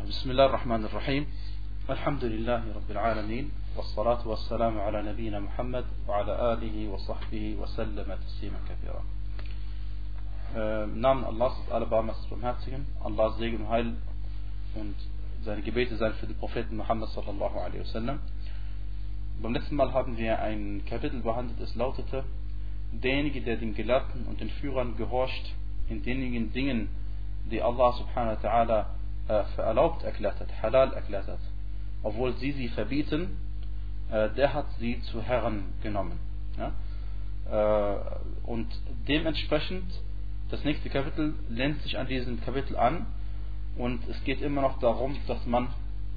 الله بسم الله الرحمن الرحيم الحمد لله رب العالمين والصلاة والسلام على نبينا محمد وعلى آله وصحبه وسلم تسليما كثيرا Im Namen Allahs des Allerbarmers Barmherzigen, Allahs Segen und Heil und seine Gebete seien für den Propheten Muhammad sallallahu alaihi wasallam. Beim letzten Mal haben wir ein Kapitel behandelt, es lautete, derjenige, der den Gelehrten und den Führern gehorcht, in denjenigen Dingen, die Allah subhanahu wa ta'ala äh, für erlaubt erklärt hat, halal erklärt hat, obwohl sie sie verbieten, äh, der hat sie zu Herren genommen. Äh, und dementsprechend, das nächste Kapitel lehnt sich an diesem Kapitel an und es geht immer noch darum, dass man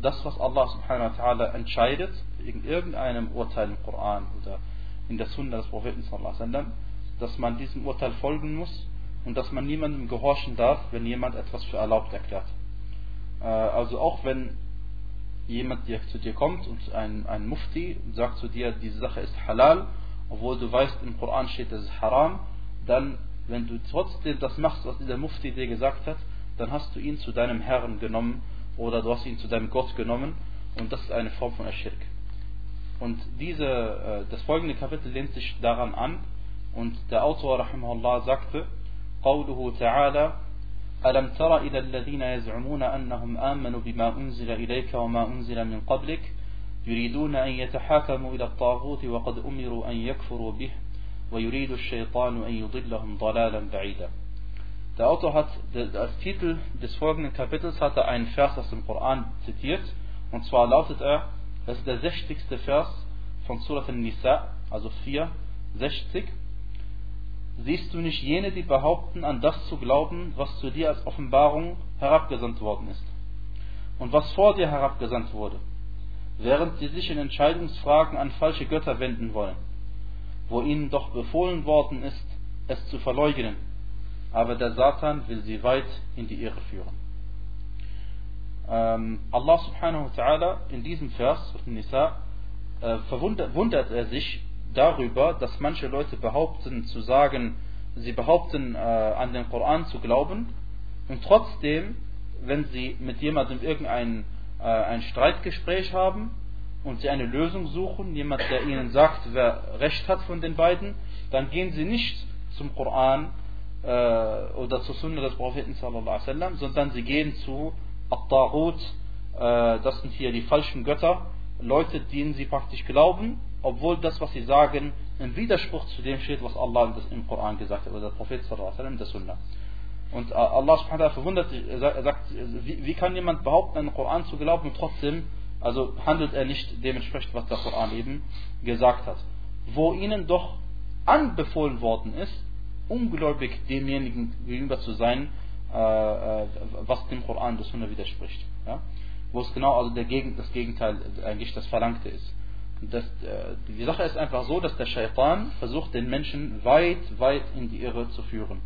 das, was Allah subhanahu wa ta'ala entscheidet, in irgendeinem Urteil im Koran oder in der Sunna des Propheten sallallahu alaihi dass man diesem Urteil folgen muss und dass man niemandem gehorchen darf, wenn jemand etwas für erlaubt erklärt. Äh, also auch wenn jemand dir, zu dir kommt und ein, ein Mufti sagt zu dir, diese Sache ist halal, obwohl du weißt, im Koran steht, das ist haram, dann, wenn du trotzdem das machst, was dieser Mufti dir gesagt hat, dann hast du ihn zu deinem Herrn genommen oder du hast ihn zu deinem Gott genommen und das ist eine Form von Aschirk. Und diese, äh, das folgende Kapitel lehnt sich daran an und der Autor rahimahullah sagte, قوله تعالى ألم تر إلى الذين يزعمون أنهم آمنوا بما أنزل إليك وما أنزل من قبلك يريدون أن يتحاكموا إلى الطاغوت وقد أمروا أن يكفروا به ويريد الشيطان أن يضلهم ضلالا بعيدا Der Autor hat als Titel des folgenden Kapitels hat er einen Vers aus dem Koran zitiert und zwar lautet er, das ist der 60. Vers von Surat al-Nisa, also 4, 60 Siehst du nicht jene, die behaupten, an das zu glauben, was zu dir als Offenbarung herabgesandt worden ist und was vor dir herabgesandt wurde, während sie sich in Entscheidungsfragen an falsche Götter wenden wollen, wo ihnen doch befohlen worden ist, es zu verleugnen, aber der Satan will sie weit in die Irre führen. Ähm, Allah subhanahu wa ta'ala in diesem Vers, Nisa, äh, verwundert er sich darüber, dass manche Leute behaupten zu sagen, sie behaupten äh, an den Koran zu glauben und trotzdem, wenn sie mit jemandem irgendein äh, ein Streitgespräch haben und sie eine Lösung suchen, jemand, der ihnen sagt, wer Recht hat von den beiden, dann gehen sie nicht zum Koran äh, oder zur Sunna des Propheten sallallahu alaihi wasallam, sondern sie gehen zu At-Tarut, äh, das sind hier die falschen Götter, Leute, denen sie praktisch glauben obwohl das, was sie sagen, im Widerspruch zu dem steht, was Allah im Koran gesagt hat, oder der Prophet sallallahu der Sunnah. Und äh, Allah subhanahu verwundert sich, er sagt, wie, kann jemand behaupten, an den Koran zu glauben und trotzdem, also handelt er nicht dementsprechend, was der Koran eben gesagt hat. Wo ihnen doch anbefohlen worden ist, ungläubig demjenigen gegenüber zu sein, äh, äh was dem Koran der Sunna widerspricht. Ja? Wo es genau also der Gegen, das Gegenteil eigentlich das Verlangte ist das, äh, die Sache ist einfach so, dass der Shaitan versucht, den Menschen weit, weit in die Irre zu führen.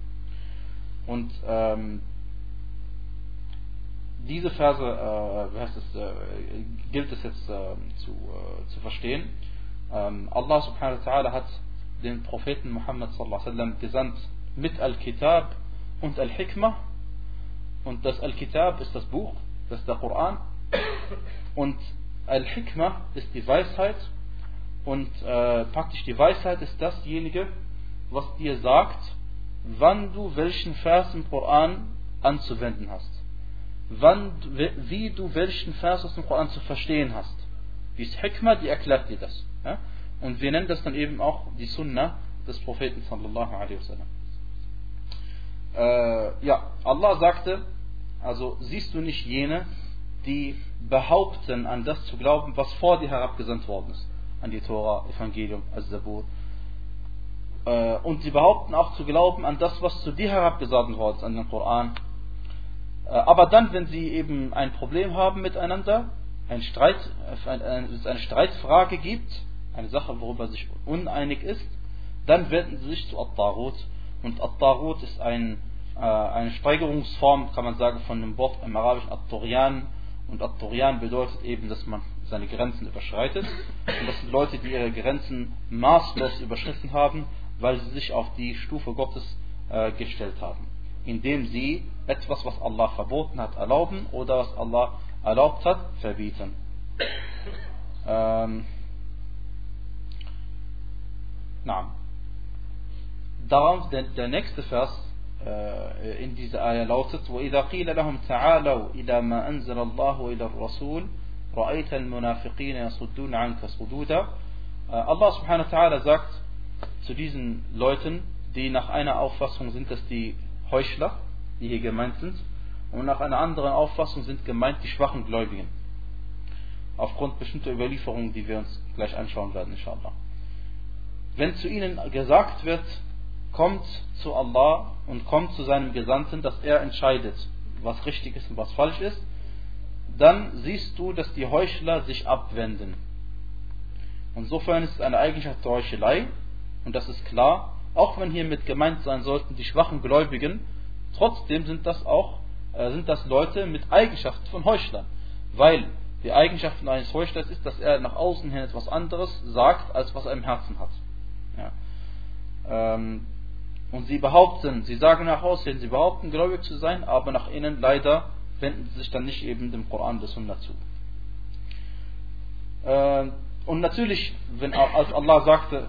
Und ähm, diese Verse äh, es, äh, gilt es jetzt äh, zu, zu verstehen. Ähm, Allah subhanahu wa ta'ala hat den Propheten Muhammad sallallahu wasallam gesandt mit Al-Kitab und Al-Hikmah. Und das Al-Kitab ist das Buch, das ist der Koran. Und Al-Hikmah ist die Weisheit und äh, praktisch die Weisheit ist dasjenige, was dir sagt, wann du welchen Vers im Koran anzuwenden hast. Wann, wie du welchen Vers aus dem Koran zu verstehen hast. Die Hikmah, die erklärt dir das. Ja? Und wir nennen das dann eben auch die Sunnah des Propheten sallallahu alaihi wasallam. Äh, ja, Allah sagte, also siehst du nicht jene, die behaupten, an das zu glauben, was vor dir herabgesandt worden ist. An die Tora, Evangelium, Al-Zabur. Äh, und sie behaupten auch zu glauben an das, was zu dir herabgesandt worden ist, an den Koran. Äh, aber dann, wenn sie eben ein Problem haben miteinander, ein Streit, es eine Streitfrage gibt, eine Sache, worüber sich uneinig ist, dann wenden sie sich zu At-Tarut. Und At-Tarut ist ein, äh, eine Steigerungsform, kann man sagen, von dem Wort im Arabischen At-Turian, und At-Turian bedeutet eben, dass man seine Grenzen überschreitet. Und das sind Leute, die ihre Grenzen maßlos überschritten haben, weil sie sich auf die Stufe Gottes äh, gestellt haben. Indem sie etwas, was Allah verboten hat, erlauben oder was Allah erlaubt hat, verbieten. Ähm, na. Darum der, der nächste Vers in dieser Ayah lautet: وَإِذَا قِيلَ لَهُمْ تَعَالَوْا إِلَى مَا أَنزَلَ اللَّهُ وإلى الرَّسُولِ رَأَيْتَ الْمُنَافِقِينَ يَصُدُّونَ عَنْكَ صُدُودًا Allah subhanahu wa ta'ala sagt zu diesen Leuten, die nach einer Auffassung sind, dass die Heuchler, die hier gemeint sind, und nach einer anderen Auffassung sind gemeint die schwachen Gläubigen. Aufgrund bestimmter Überlieferungen, die wir uns gleich anschauen werden, inshallah. Wenn zu ihnen gesagt wird, kommt zu Allah und kommt zu seinem Gesandten, dass er entscheidet, was richtig ist und was falsch ist, dann siehst du, dass die Heuchler sich abwenden. Insofern ist es eine Eigenschaft der Heuchelei, und das ist klar, auch wenn hiermit gemeint sein sollten die schwachen Gläubigen, trotzdem sind das auch äh, sind das Leute mit Eigenschaften von Heuchlern. Weil die Eigenschaften eines Heuchlers ist, dass er nach außen hin etwas anderes sagt, als was er im Herzen hat. Ja. Ähm, und sie behaupten, sie sagen nach außen hin, sie behaupten gläubig zu sein, aber nach innen leider wenden sie sich dann nicht eben dem Koran des Sunna zu. Ähm, und natürlich, wenn, als Allah sagte,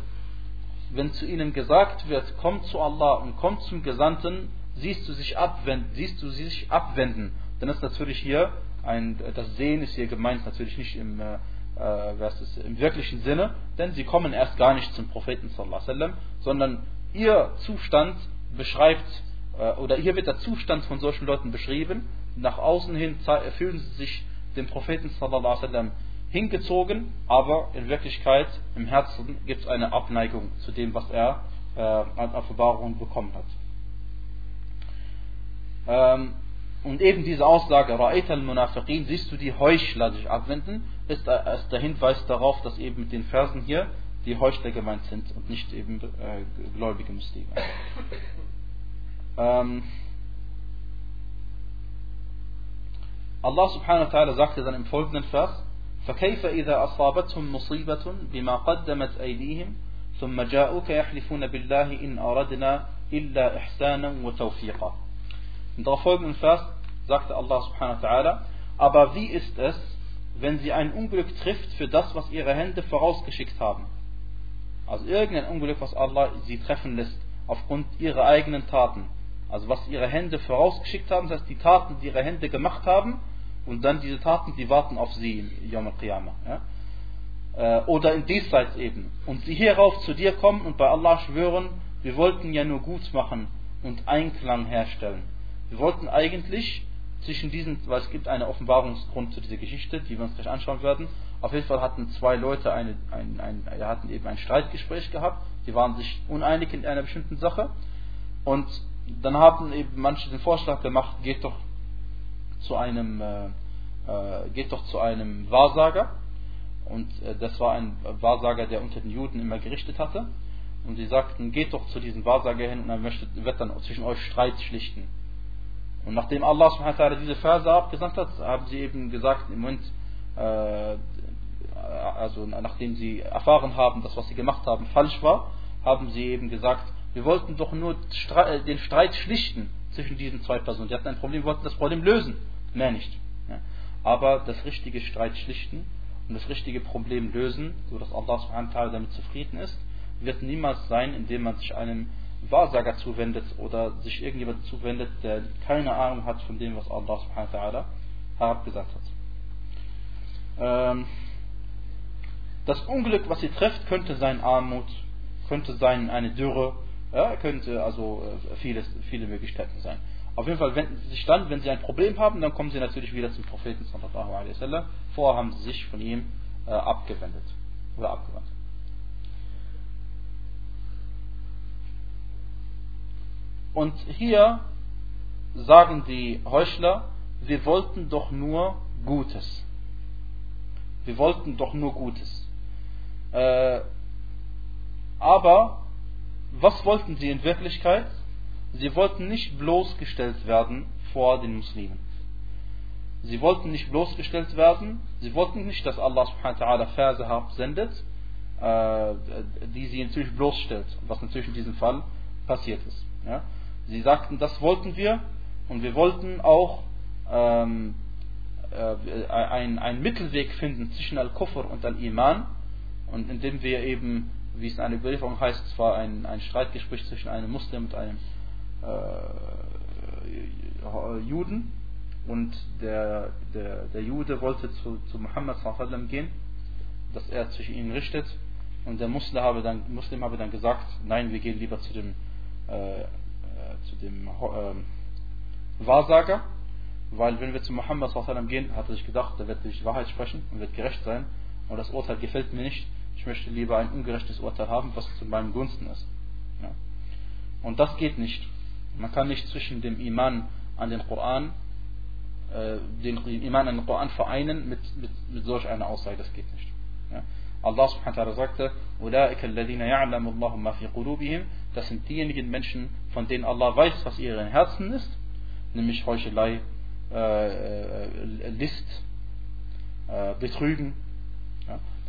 wenn zu ihnen gesagt wird, kommt zu Allah und kommt zum Gesandten, siehst du sich abwenden, siehst du sich abwenden, dann ist natürlich hier ein, das Sehen ist hier gemeint natürlich nicht im, äh, es, im wirklichen Sinne, denn sie kommen erst gar nicht zum Propheten sallam, sondern ihr Zustand beschreibt äh, oder hier wird der Zustand von solchen Leuten beschrieben. Nach außen hin fühlen sie sich dem Propheten sallam, hingezogen, aber in Wirklichkeit im Herzen gibt es eine Abneigung zu dem, was er äh, an Offenbarung bekommen hat. Ähm, und eben diese Aussage, Ra'ayt al-Munafiqin, siehst du die Heuchler sich abwenden, ist, äh, ist der Hinweis darauf, dass eben mit den Versen hier die Heuchler gemeint sind und nicht eben äh, gläubige Muslime. ähm, Allah subhanahu wa ta'ala sagte dann im folgenden Vers, فكيف إذا أصابتهم مصيبة بما قدمت أيديهم ثم جاءوك يحلفون بالله إن أردنا إلا إحسانا وتوفيقا Im darauf folgenden Vers sagte Allah subhanahu wa ta'ala, aber wie ist es, wenn sie ein Unglück trifft für das, was ihre Hände vorausgeschickt haben? Also irgendein Unglück, was Allah sie treffen lässt, aufgrund ihrer eigenen Taten. Also was ihre Hände vorausgeschickt haben, das heißt die Taten, die ihre Hände gemacht haben, und dann diese Taten, die warten auf sie im Yom al-Qiyamah. Ja? Äh, oder in diesseits eben. Und sie hierauf zu dir kommen und bei Allah schwören, wir wollten ja nur gut machen und Einklang herstellen. Wir wollten eigentlich zwischen diesen, weil es gibt einen Offenbarungsgrund zu dieser Geschichte, die wir uns gleich anschauen werden. Auf jeden Fall hatten zwei Leute eine, ein, ein, hatten eben ein Streitgespräch gehabt, die waren sich uneinig in einer bestimmten Sache. Und dann haben eben manche den Vorschlag gemacht, geht doch zu einem, äh, äh, geht doch zu einem Wahrsager. Und äh, das war ein Wahrsager, der unter den Juden immer gerichtet hatte. Und sie sagten, geht doch zu diesem Wahrsager hin und er möchte, wird dann zwischen euch Streit schlichten. Und nachdem Allah diese Verse abgesandt hat, haben sie eben gesagt, im Moment, äh, also nachdem sie erfahren haben, dass was sie gemacht haben falsch war, haben sie eben gesagt, wir wollten doch nur äh, den Streit schlichten zwischen diesen zwei Personen. Die hatten ein Problem, wollten das Problem lösen, mehr nicht. Aber das richtige Streit schlichten und das richtige Problem lösen, sodass Allah damit zufrieden ist, wird niemals sein, indem man sich einem Wahrsager zuwendet oder sich irgendjemand zuwendet, der keine Ahnung hat von dem, was Allah herabgesagt hat. Ähm, das Unglück, was sie trifft, könnte sein Armut, könnte sein eine Dürre, ja, könnte also äh, vieles, viele Möglichkeiten sein. Auf jeden Fall wenden sie sich dann, wenn sie ein Problem haben, dann kommen sie natürlich wieder zum Propheten sallallahu alaihi wasallam. Vorher haben sie sich von ihm äh, abgewendet oder abgewandt. Und hier sagen die Heuchler, wir wollten doch nur Gutes. Wir wollten doch nur Gutes. Äh, aber was wollten sie in Wirklichkeit? Sie wollten nicht bloßgestellt werden vor den Muslimen. Sie wollten nicht bloßgestellt werden. Sie wollten nicht, dass Allah subhanahu wa ta'ala Verse absendet, äh, die sie natürlich bloßstellt, was natürlich in diesem Fall passiert ist. Ja? Sie sagten, das wollten wir und wir wollten auch ähm, äh, ein, ein Mittelweg finden zwischen Al-Kufr und Al-Iman und indem wir eben, wie es in einer Überlieferung heißt, es war ein, ein Streitgespräch zwischen einem Muslim und einem äh, Juden und der, der, der Jude wollte zu, zu Muhammad gehen, dass er zwischen ihnen richtet und der Muslim habe dann, Muslim habe dann gesagt, nein, wir gehen lieber zu dem, äh, äh zu dem äh, Wahrsager, weil wenn wir zu Muhammad gehen, hat er sich gedacht, der wird die Wahrheit sprechen und wird gerecht sein und das Urteil gefällt mir nicht, ich möchte lieber ein ungerechtes Urteil haben, was zu meinem Gunsten ist. Ja. Und das geht nicht. Man kann nicht zwischen dem Iman an den Koran, äh, den Iman an den Koran vereinen mit, mit, mit solch einer Aussage, das geht nicht. Ja. Allah subhanahu wa ta'ala sagte, das sind diejenigen Menschen, von denen Allah weiß, was ihren Herzen ist, nämlich Heuchelei, äh, äh, List, äh, Betrügen.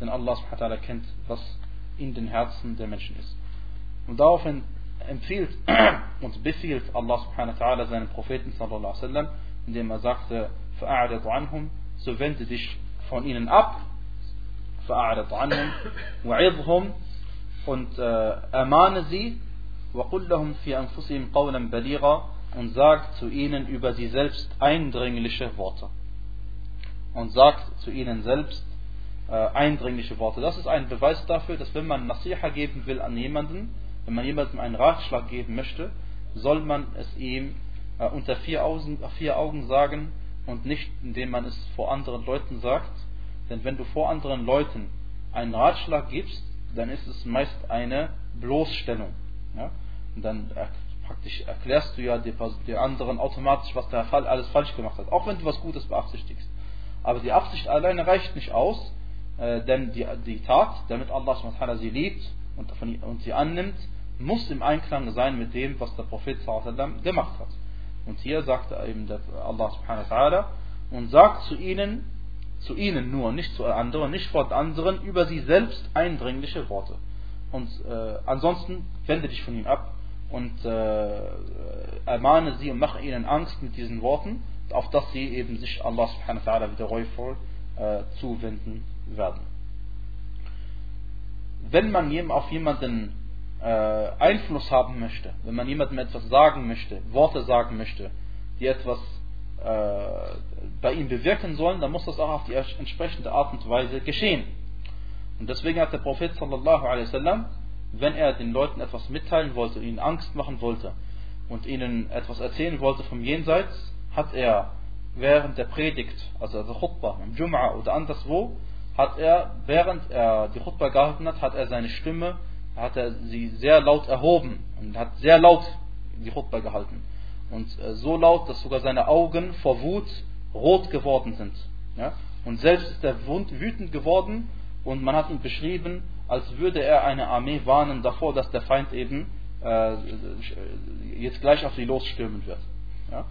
Ja? Denn Allah subhanahu wa ta'ala kennt, was in den Herzen der Menschen ist. Und daraufhin empfiehlt und befiehlt Allah subhanahu wa ta'ala seinen Propheten sallallahu alaihi wasallam, indem er sagte, فَأَعْرِضْ عَنْهُمْ So wende dich von ihnen ab, فَأَعْرِضْ عَنْهُمْ وَعِظْهُمْ und äh, ermahne sie, وَقُلْ لَهُمْ فِي أَنفُسِهِمْ قَوْلًا بَلِيغًا und sagt zu ihnen über sie selbst eindringliche Worte. Und sagt zu ihnen selbst äh, eindringliche Worte. Das ist ein Beweis dafür, dass wenn man Nasiha geben will an jemanden, wenn man jemandem einen Ratschlag geben möchte, soll man es ihm äh, unter vier Augen, vier Augen sagen und nicht indem man es vor anderen Leuten sagt. Denn wenn du vor anderen Leuten einen Ratschlag gibst, dann ist es meist eine Bloßstellung. Ja? Und dann praktisch erklärst du ja den anderen automatisch, was der Fall alles falsch gemacht hat, auch wenn du was Gutes beabsichtigst. Aber die Absicht alleine reicht nicht aus, äh, denn die, die Tat, damit Allah sie liebt und, von, und sie annimmt, muss im Einklang sein mit dem, was der Prophet gemacht hat. Und hier sagt eben Allah subhanahu und sagt zu ihnen, zu ihnen nur, nicht zu anderen, nicht vor anderen, über sie selbst eindringliche Worte. Und äh, ansonsten wende dich von ihnen ab und äh, ermahne sie und mache ihnen Angst mit diesen Worten, auf dass sie eben sich Allah subhanahu wa ta'ala wieder reuvoll äh, zuwenden werden. Wenn man auf jemanden äh, Einfluss haben möchte, wenn man jemandem etwas sagen möchte, Worte sagen möchte, die etwas äh, bei ihm bewirken sollen, dann muss das auch auf die entsprechende Art und Weise geschehen. Und deswegen hat der Prophet sallallahu alaihi wasallam wenn er den Leuten etwas mitteilen wollte, ihnen Angst machen wollte und ihnen etwas erzählen wollte vom Jenseits, hat er während der Predigt, also der Khutbah, im Jum'a oder anderswo, hat er, während er die Khutbah gehalten hat, hat er seine Stimme, hat er sie sehr laut erhoben und hat sehr laut die Khutbah gehalten. Und äh, so laut, dass sogar seine Augen vor Wut rot geworden sind. Ja? Und selbst ist er wütend geworden und man hat ihn beschrieben, als würde er eine Armee warnen davor, dass der Feind eben äh, jetzt gleich auf sie losstürmen wird. Ja?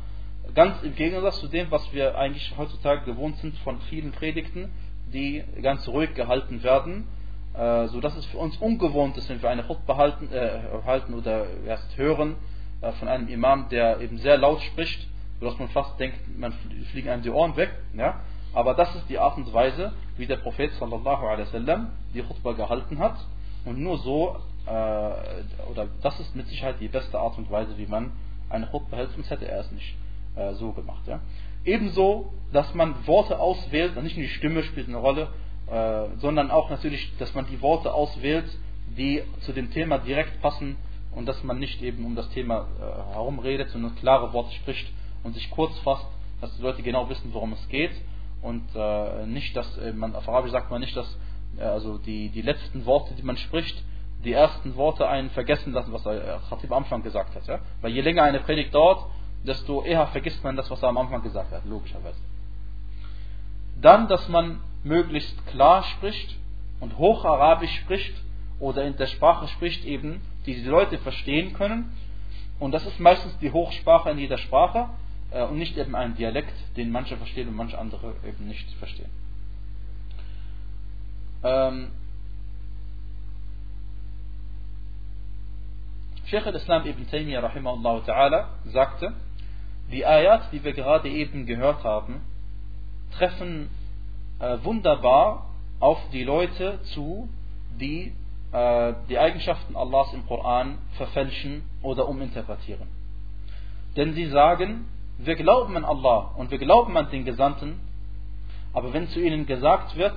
Ganz im Gegensatz zu dem, was wir eigentlich heutzutage gewohnt sind von vielen Predigten, die ganz ruhig gehalten werden, äh, so dass es für uns ungewohnt ist, wenn wir eine Khutbah halten, äh, halten oder erst hören äh, von einem Imam, der eben sehr laut spricht, sodass man fast denkt, man fliegen einem die Ohren weg. Ja? Aber das ist die Art und Weise, wie der Prophet sallallahu alaihi wasallam die Khutbah gehalten hat. Und nur so, äh, oder das ist mit Sicherheit die beste Art und Weise, wie man eine Khutbah hält, sonst hätte er es nicht äh, so gemacht. Ja. Ebenso, dass man Worte auswählt, nicht nur die Stimme spielt eine Rolle, äh, sondern auch natürlich, dass man die Worte auswählt, die zu dem Thema direkt passen und dass man nicht eben um das Thema äh, herumredet, sondern klare Worte spricht und sich kurz fasst, dass die Leute genau wissen, worum es geht und äh, nicht, dass äh, man auf Arabisch sagt man nicht, dass äh, also die, die letzten Worte, die man spricht, die ersten Worte einen vergessen lassen, was der Khatib am Anfang gesagt hat. Ja? Weil je länger eine Predigt dauert, desto eher vergisst man das, was er am Anfang gesagt hat, logischerweise. Dann, dass man möglichst klar spricht und Hocharabisch spricht oder in der Sprache spricht eben, die die Leute verstehen können. Und das ist meistens die Hochsprache in jeder Sprache äh, und nicht eben ein Dialekt, den manche verstehen und manche andere eben nicht verstehen. Ähm, Sheikh al-Islam ibn Taymiyyah rahimahullah ta'ala sagte, die Ayat, die wir gerade eben gehört haben, treffen äh, wunderbar auf die Leute zu, die äh, die Eigenschaften Allahs im Koran verfälschen oder uminterpretieren. Denn sie sagen, wir glauben an Allah und wir glauben an den Gesandten, aber wenn zu ihnen gesagt wird,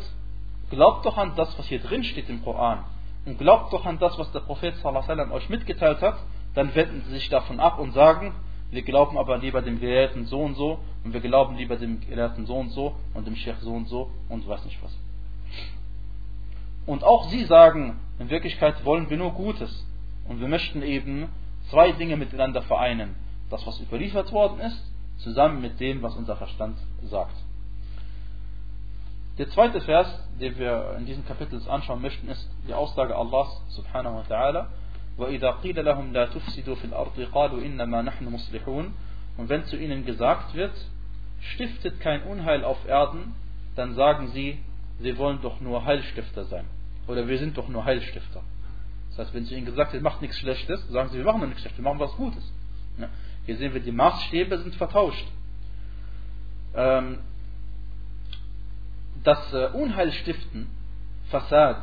glaubt doch an das, was hier drin steht im Koran und glaubt doch an das, was der Prophet sallam, euch mitgeteilt hat, dann wenden sie sich davon ab und sagen, wir glauben aber lieber dem Gelehrten so und so und wir glauben lieber dem Gelehrten so und so und dem Sheikh so und so und weiß nicht was. Und auch sie sagen, in Wirklichkeit wollen wir nur Gutes und wir möchten eben zwei Dinge miteinander vereinen. Das, was überliefert worden ist, zusammen mit dem, was unser Verstand sagt. Der zweite Vers, den wir in diesem Kapitel anschauen möchten, ist die Aussage Allahs subhanahu wa ta'ala. وَإِذَا قِيلَ لَهُمْ لَا تُفْسِدُوا فِي الْأَرْضِ قَالُوا إِنَّمَا نَحْنُ مُصْلِحُونَ Und wenn zu ihnen gesagt wird, stiftet kein Unheil auf Erden, dann sagen sie, wir wollen doch nur Heilstifter sein. Oder wir sind doch nur Heilstifter. Das heißt, wenn zu ihnen gesagt wird, macht nichts Schlechtes, sagen sie, wir machen doch nichts Schlechtes, wir machen was Gutes. Hier sehen wir, die Maßstäbe sind vertauscht. Ähm, das äh, Unheil stiften, Fassad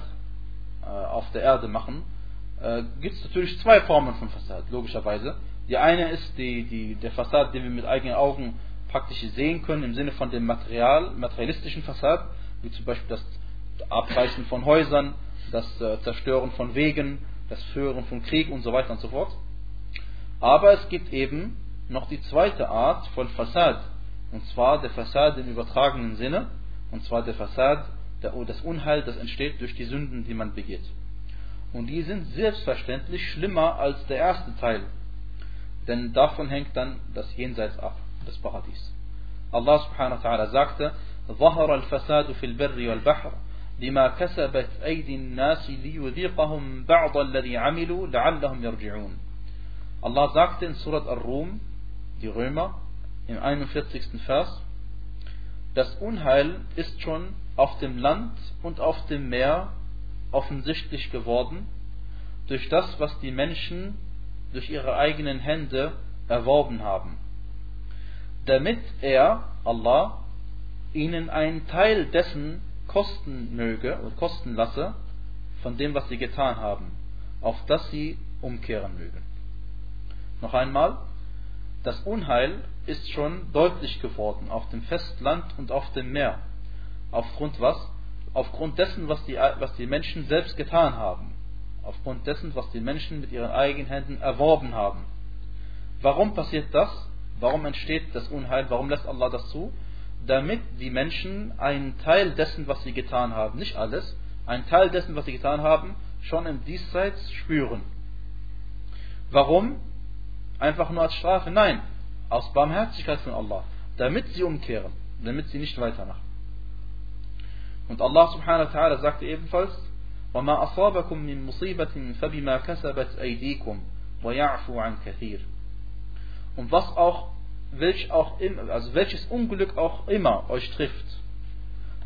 äh, auf der Erde machen, äh, gibt es natürlich zwei Formen von Fassad, logischerweise. Die eine ist die, die, der Fassad, den wir mit eigenen Augen praktisch sehen können, im Sinne von dem Material, materialistischen Fassad, wie zum Beispiel das Abreißen von Häusern, das äh, Zerstören von Wegen, das Führen von Krieg und so weiter und so fort. Aber es gibt eben noch die zweite Art von Fassad, und zwar der Fassad im übertragenen Sinne, und zwar der Fassad, das Unheil, das entsteht durch die Sünden, die man begeht. Und die sind selbstverständlich schlimmer als der erste Teil. Denn davon hängt dann das Jenseits ab, das Paradies. Allah subhanahu wa ta'ala sagte, ظهر الفساد في البر والبحر بما كسبت أيدي الناس ليذيقهم بعض الذي عملوا لعلهم يرجعون. Allah sagte in Surat Ar-Rum, die Römer, im 41. Vers, das Unheil ist schon auf dem Land und auf dem Meer offensichtlich geworden, durch das, was die Menschen durch ihre eigenen Hände erworben haben, damit er, Allah, ihnen einen Teil dessen kosten möge oder kosten lasse, von dem, was sie getan haben, auf das sie umkehren mögen. Noch einmal, das Unheil ist schon deutlich geworden auf dem Festland und auf dem Meer. Aufgrund was? Aufgrund dessen, was die, was die Menschen selbst getan haben. Aufgrund dessen, was die Menschen mit ihren eigenen Händen erworben haben. Warum passiert das? Warum entsteht das Unheil? Warum lässt Allah das zu? Damit die Menschen einen Teil dessen, was sie getan haben, nicht alles, einen Teil dessen, was sie getan haben, schon im Diesseits spüren. Warum? Einfach nur als Strafe? Nein, aus Barmherzigkeit von Allah, damit sie umkehren, damit sie nicht weitermachen. Und Allah subhanahu wa ta'ala sagte ebenfalls, وَمَا أَصَابَكُم مِّن مُصِيبَةٍ فَبِمَا كَسَبَتْ أَيْدِيكُمْ وَيَعْفُوا عَن كَثِيرٍ Und was auch, welch auch also welches Unglück auch immer euch trifft,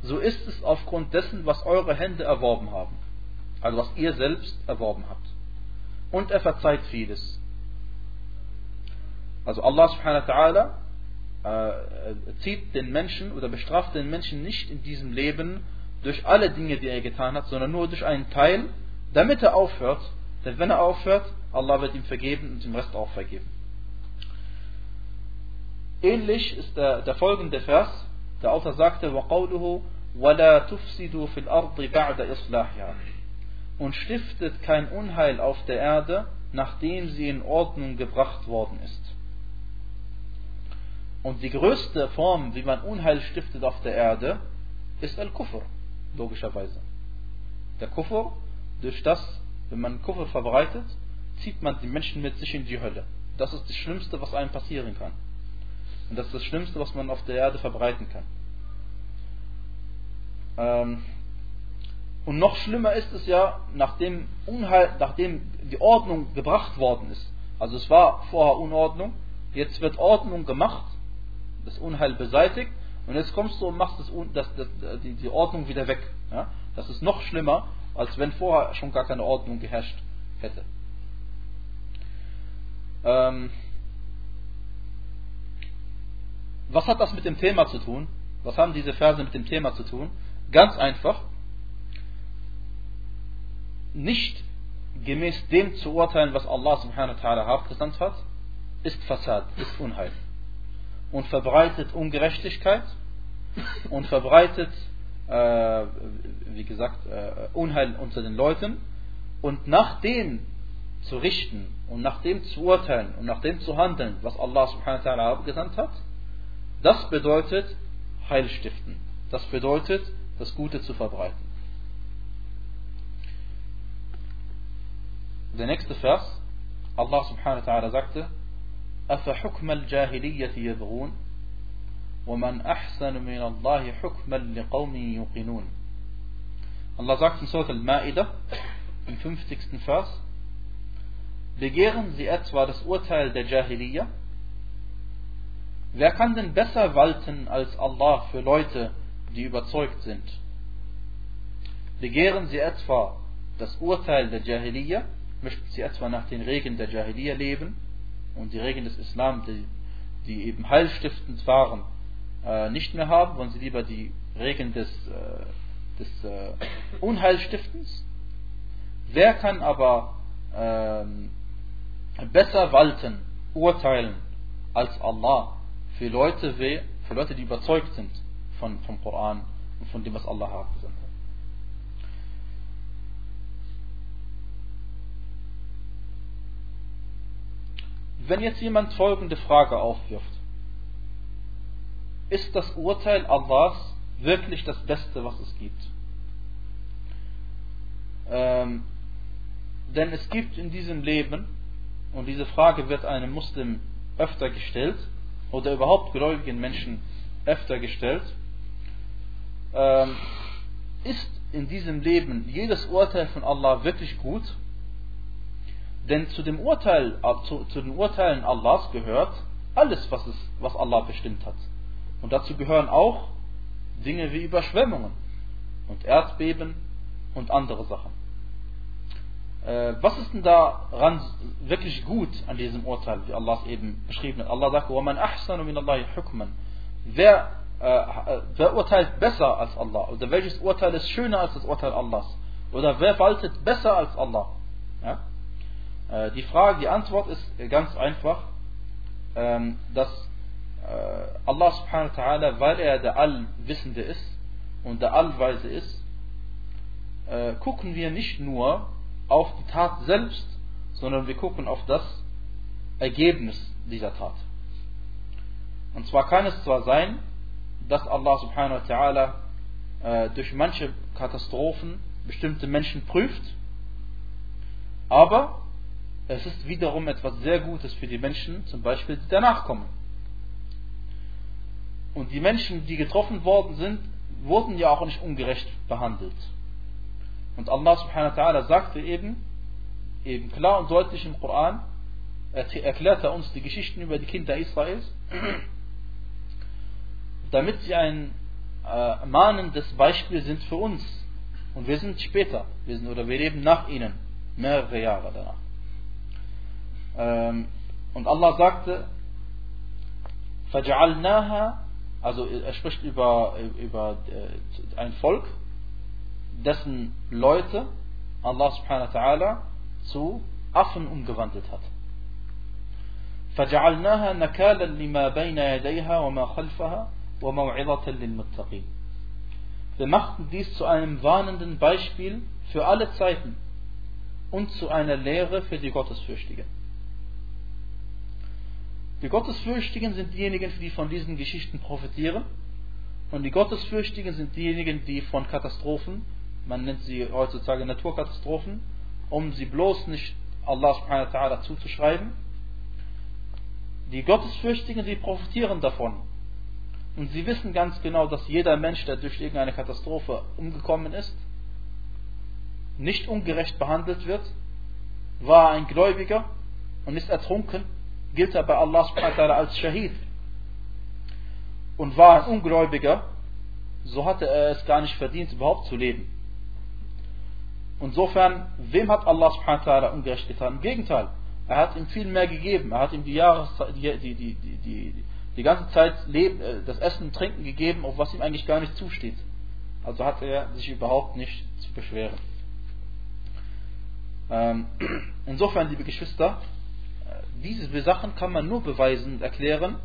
so ist es aufgrund dessen, was eure Hände erworben haben. Also was ihr selbst erworben habt. Und er verzeiht vieles. Also Allah subhanahu wa ta'ala äh, zieht den Menschen oder bestraft den Menschen nicht in diesem Leben durch alle Dinge, die er getan hat, sondern nur durch einen Teil, damit er aufhört. Denn wenn er aufhört, Allah wird ihm vergeben und dem Rest auch vergeben. Ähnlich ist der, der folgende Vers. Der Autor sagte, وَقَوْلُهُ وَلَا تُفْسِدُوا فِي الْأَرْضِ بَعْدَ إِصْلَاحِهَا Und stiftet kein Unheil auf der Erde, nachdem sie in Ordnung gebracht worden ist. Und die größte Form, wie man Unheil stiftet auf der Erde, ist Al-Kufr, logischerweise. Der Kufr, durch das, wenn man Kufr verbreitet, zieht man die Menschen mit sich in die Hölle. Das ist das Schlimmste, was einem passieren kann. Und das ist das Schlimmste, was man auf der Erde verbreiten kann. Ähm, und noch schlimmer ist es ja, nachdem, Unheil, nachdem die Ordnung gebracht worden ist. Also es war vorher Unordnung, jetzt wird Ordnung gemacht das Unheil beseitigt und jetzt kommst du und machst das, das, das, die, die, Ordnung wieder weg. Ja? Das ist noch schlimmer, als wenn vorher schon gar keine Ordnung geherrscht hätte. Ähm, was hat das mit dem Thema zu tun? Was haben diese Verse mit dem Thema zu tun? Ganz einfach, nicht gemäß dem zu urteilen, was Allah subhanahu wa ta'ala aufgesandt hat, ist Fassad, ist Unheil. Und verbreitet Ungerechtigkeit und verbreitet, äh, wie gesagt, äh, Unheil unter den Leuten. Und nach dem zu richten und nach dem zu urteilen und nach dem zu handeln, was Allah subhanahu wa ta'ala abgesandt hat, das bedeutet Heilstiften. Das bedeutet, das Gute zu verbreiten. Der nächste Vers, Allah subhanahu wa ta'ala sagte, أفحكم الجاهلية يبغون ومن أحسن من الله حكما لقوم يوقنون Allah sagt in Surah Al-Ma'idah im 50. Vers Begehren sie etwa das Urteil der Jahiliyyah? Wer kann denn besser walten als Allah für Leute, die überzeugt sind? Begehren sie etwa das Urteil der Jahiliyyah? Möchten sie etwa nach den Regeln der Jahiliyyah leben? Und die Regeln des Islam, die, die eben heilstiftend waren, äh, nicht mehr haben? Wollen sie lieber die Regeln des, äh, des äh, Unheilstiftens? Wer kann aber ähm, besser walten, urteilen als Allah für Leute, für Leute, die überzeugt sind von, vom Koran und von dem, was Allah hat. Wenn jetzt jemand folgende Frage aufwirft, ist das Urteil Allahs wirklich das Beste, was es gibt? Ähm, denn es gibt in diesem Leben und diese Frage wird einem Muslim öfter gestellt oder überhaupt gläubigen Menschen öfter gestellt, ähm, ist in diesem Leben jedes Urteil von Allah wirklich gut? Denn zu, dem Urteil, äh, zu, zu den Urteilen Allahs gehört alles, was, es, was Allah bestimmt hat. Und dazu gehören auch Dinge wie Überschwemmungen und Erdbeben und andere Sachen. Äh, was ist denn daran wirklich gut an diesem Urteil, wie Allah es eben beschrieben hat? Allah sagt, وَمَنْ أَحْسَنُ مِنَ اللَّهِ حُكْمًا wer, äh, wer urteilt besser als Allah? Oder welches Urteil ist schöner als das Urteil Allahs? Oder wer waltet besser als Allah? Ja? Äh, die Frage, die Antwort ist ganz einfach, ähm, dass äh, Allah subhanahu wa ta'ala, weil er der Allwissende ist und der Allweise ist, äh, gucken wir nicht nur auf die Tat selbst, sondern wir gucken auf das Ergebnis dieser Tat. Und zwar kann es zwar sein, dass Allah subhanahu wa ta'ala äh, durch manche Katastrophen bestimmte Menschen prüft, aber es ist wiederum etwas sehr Gutes für die Menschen, zum Beispiel die danach kommen. Und die Menschen, die getroffen worden sind, wurden ja auch nicht ungerecht behandelt. Und Allah subhanahu wa ta'ala sagte eben, eben klar und deutlich im Koran, erklärt er uns die Geschichten über die Kinder Israels, damit sie ein äh, mahnendes Beispiel sind für uns. Und wir sind später, wir sind, oder wir leben nach ihnen, mehrere Jahre danach. Ähm, und Allah sagte, فَجَعَلْنَاهَا also er spricht über, über äh, ein Volk, dessen Leute Allah subhanahu wa ta'ala zu Affen umgewandelt hat. فجعلناها نكالا لما بين يديها وما خلفها وموعظة للمتقين. Wir machten dies zu einem warnenden Beispiel für alle Zeiten und zu einer Lehre für die Gottesfürchtigen. Die Gottesfürchtigen sind diejenigen, die von diesen Geschichten profitieren. Und die Gottesfürchtigen sind diejenigen, die von Katastrophen man nennt sie heutzutage Naturkatastrophen, um sie bloß nicht Allah subhanahu wa ta'ala zuzuschreiben. Die Gottesfürchtigen, sie profitieren davon. Und sie wissen ganz genau, dass jeder Mensch, der durch irgendeine Katastrophe umgekommen ist, nicht ungerecht behandelt wird, war ein Gläubiger und ist ertrunken, gilt er bei Allah subhanahu als Shahid. Und war ein Ungläubiger, so hatte er es gar nicht verdient, überhaupt zu leben. Insofern, wem hat Allah subhanahu wa ungerecht getan? Im Gegenteil, er hat ihm viel mehr gegeben. Er hat ihm die, Jahreszeit, die, die, die, die, die ganze Zeit äh, das Essen und Trinken gegeben, auf was ihm eigentlich gar nicht zusteht. Also hat er sich überhaupt nicht zu beschweren. Ähm, insofern, liebe Geschwister, diese Sachen kann man nur beweisen und erklären,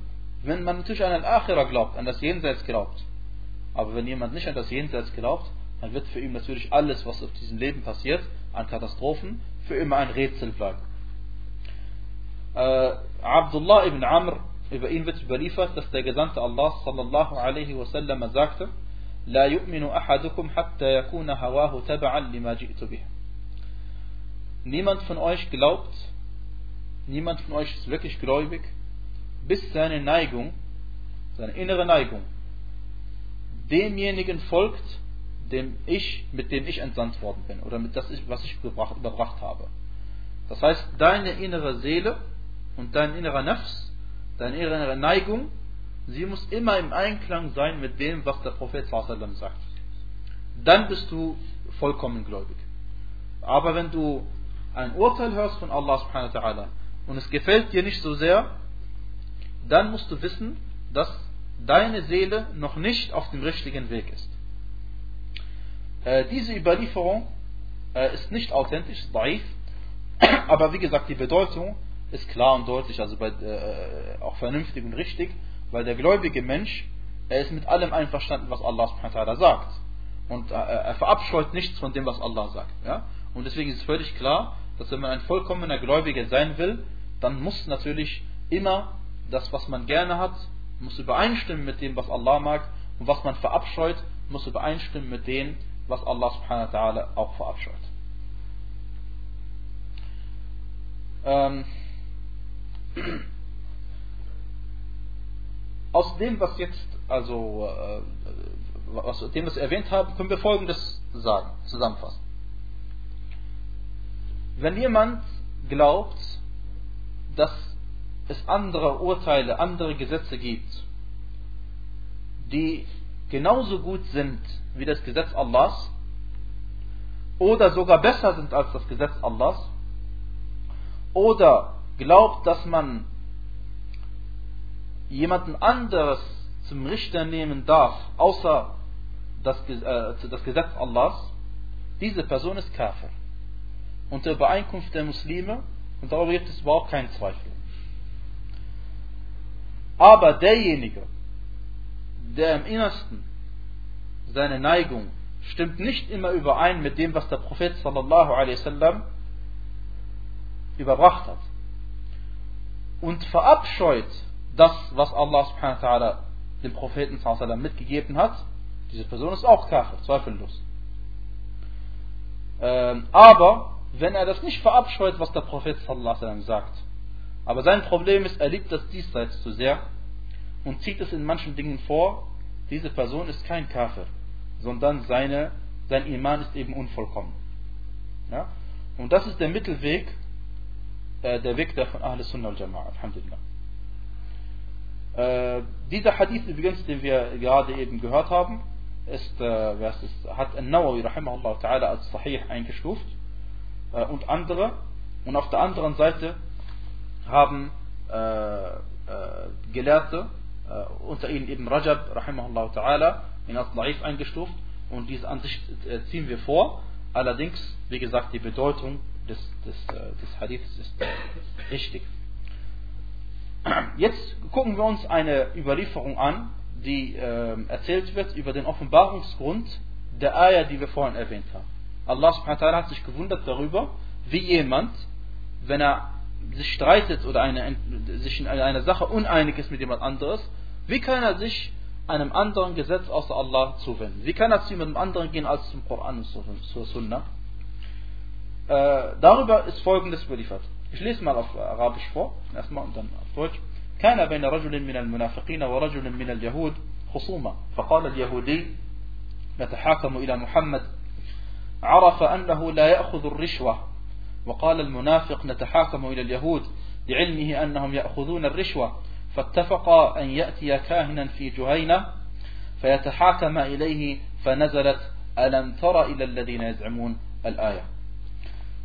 wenn man natürlich an Al-Akhirah glaubt, an das Jenseits glaubt. Aber wenn jemand nicht an das Jenseits glaubt, dann wird für ihn natürlich alles, was auf diesem Leben passiert, an Katastrophen, für immer ein Rätsel bleiben. Äh, Abdullah ibn Amr, über ihn wird überliefert, dass der Gesandte Allah sallallahu alaihi wasallam sagte, لا يؤمن أحدكم حتى يكون هواه تبعا لما جئت به. Niemand von euch glaubt, niemand von euch ist wirklich gläubig, bis seine Neigung, seine innere Neigung, demjenigen folgt, dem ich, mit dem ich entsandt worden bin oder mit das, was ich überbracht, überbracht habe. Das heißt, deine innere Seele und dein innerer Nafs, deine innere Neigung, sie muss immer im Einklang sein mit dem, was der Prophet sallam sagt. Dann bist du vollkommen gläubig. Aber wenn du ein Urteil hörst von Allah subhanahu wa ta'ala und es gefällt dir nicht so sehr, dann musst du wissen, dass deine Seele noch nicht auf dem richtigen Weg ist. Äh, diese Überlieferung äh, ist nicht authentisch, daif, aber wie gesagt, die Bedeutung ist klar und deutlich, also bei, äh, auch vernünftig und richtig, weil der gläubige Mensch, er ist mit allem einverstanden, was Allah subhanahu sagt. Und äh, er verabscheut nichts von dem, was Allah sagt. Ja? Und deswegen ist völlig klar, dass wenn man ein vollkommener Gläubiger sein will, dann muss natürlich immer das, was man gerne hat, muss übereinstimmen mit dem, was Allah mag. Und was man verabscheut, muss übereinstimmen mit dem, was Allah subhanahu wa ta'ala auch verabscheut. Ähm, aus dem, was jetzt, also, äh, aus dem, was wir erwähnt haben, können wir Folgendes sagen, zusammenfassen. Wenn jemand glaubt, dass es andere Urteile, andere Gesetze gibt, die genauso gut sind wie das Gesetz Allahs oder sogar besser sind als das Gesetz Allahs oder glaubt, dass man jemanden anderes zum Richter nehmen darf, außer das, äh, das Gesetz Allahs, diese Person ist Kafir. Unter Übereinkunft der Muslime, und darüber gibt es überhaupt keinen Zweifel. Aber derjenige, der im Innersten seine Neigung stimmt nicht immer überein mit dem, was der Prophet sallallahu alaihi wasallam überbracht hat und verabscheut das, was Allah subhanahu wa ta'ala dem Propheten sallallahu alaihi mitgegeben hat, diese Person ist auch Kafir, zweifellos. Ähm, aber wenn er das nicht verabscheut, was der Prophet sagt, aber sein Problem ist, er liebt das Diesseits zu sehr und zieht es in manchen Dingen vor, diese Person ist kein Kafir sondern seine, sein Iman ist eben unvollkommen. Ja? Und das ist der Mittelweg, äh, der Weg der von Ahl Sunnah al-Jama'a, Alhamdulillah. Äh, dieser Hadith übrigens, den wir gerade eben gehört haben, ist, äh, ist, hat An-Nawawi als Sahih eingestuft äh, und andere und auf der anderen Seite haben äh, äh, Gelehrte, äh, unter ihnen eben Rajab rahimahullah ta'ala ihn als Daif eingestuft und diese Ansicht äh, ziehen wir vor. Allerdings, wie gesagt, die Bedeutung des, des, äh, des Hadiths ist richtig. Jetzt gucken wir uns eine Überlieferung an, die äh, erzählt wird über den Offenbarungsgrund der Ayah, die wir vorhin erwähnt haben. Allah subhanahu wa ta'ala hat sich gewundert darüber, wie jemand, wenn er sich streitet oder eine, sich in einer Sache uneinig ist mit jemand anderes, wie kann er sich einem anderen Gesetz außer Allah zuwenden? Wie kann er zu jemandem anderen gehen als zum Koran und zur Sunna? Äh, darüber ist folgendes überliefert. Ich lese mal auf Arabisch vor, erstmal und dann auf Deutsch. كان بين رجل من المنافقين ورجل من اليهود خصومة فقال اليهودي نتحاكم إلى محمد عرف أنه لا يأخذ الرشوة. وقال المنافق نتحاكم إلى اليهود لعلمه أنهم يأخذون الرشوة. فاتفقا أن يأتي كاهنا في جهينة فيتحاكم إليه فنزلت ألم تر إلى الذين يزعمون الآية.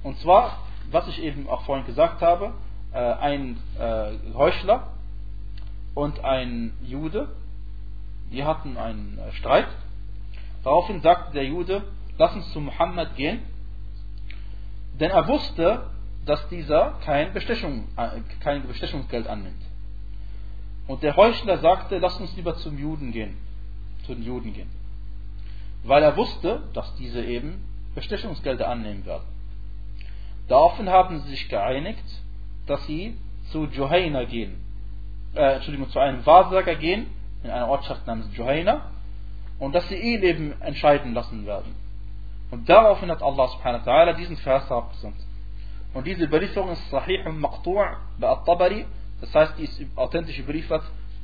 Und zwar, was ich eben auch vorhin gesagt habe, ein Heuchler und ein Jude, die hatten einen Streit. Daraufhin sagte der Jude, lass uns zu Muhammad gehen, denn er wusste, dass dieser kein, Bestechung, äh, kein Bestechungsgeld annimmt. Und der Heuchler sagte, lass uns lieber zum Juden gehen, zu den Juden gehen. Weil er wusste, dass diese eben Bestechungsgelder annehmen werden. Daraufhin haben sie sich geeinigt, dass sie zu Johaina gehen, äh, Entschuldigung, zu einem Wahrsager gehen, in einer Ortschaft namens Johaina, und dass sie ihn eben entscheiden lassen werden. Und daraufhin hat Allah subhanahu wa ta'ala diesen Vers abgesandt. Und diese Überlieferung ist Sahih und Maqtu' bei At-Tabari, das heißt, die ist authentisch überliefert,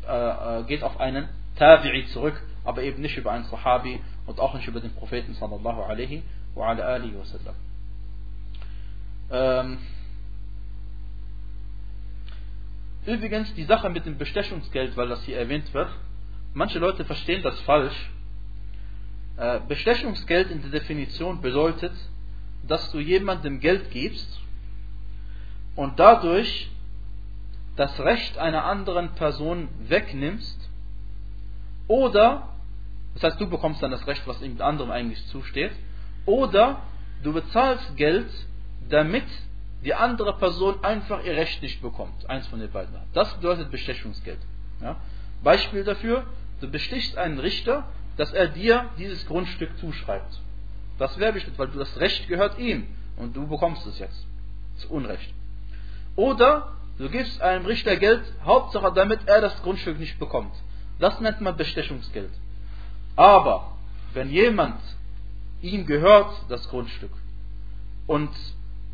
äh, äh, geht auf einen Tabi'i zurück, aber eben nicht über einen Sahabi und auch nicht über den Propheten sallallahu alaihi wa ala alihi wa sallam. Ähm, übrigens, die Sache mit dem Bestechungsgeld, weil das hier erwähnt wird, manche Leute verstehen das falsch. Äh, Bestechungsgeld in der Definition bedeutet, dass du jemandem Geld gibst und dadurch das Recht einer anderen Person wegnimmst oder, das heißt, du bekommst dann das Recht, was dem anderen eigentlich zusteht, oder du bezahlst Geld, damit die andere Person einfach ihr Recht nicht bekommt. Eins von den beiden. Das bedeutet Bestechungsgeld. Ja? Beispiel dafür, du bestichst einen Richter, dass er dir dieses Grundstück zuschreibt. Das wäre bestimmt, weil das Recht gehört ihm und du bekommst es jetzt. Das ist Unrecht. Oder du gibst einem Richter Geld, Hauptsache damit er das Grundstück nicht bekommt. Das nennt man Bestechungsgeld. Aber wenn jemand ihm gehört, das Grundstück, und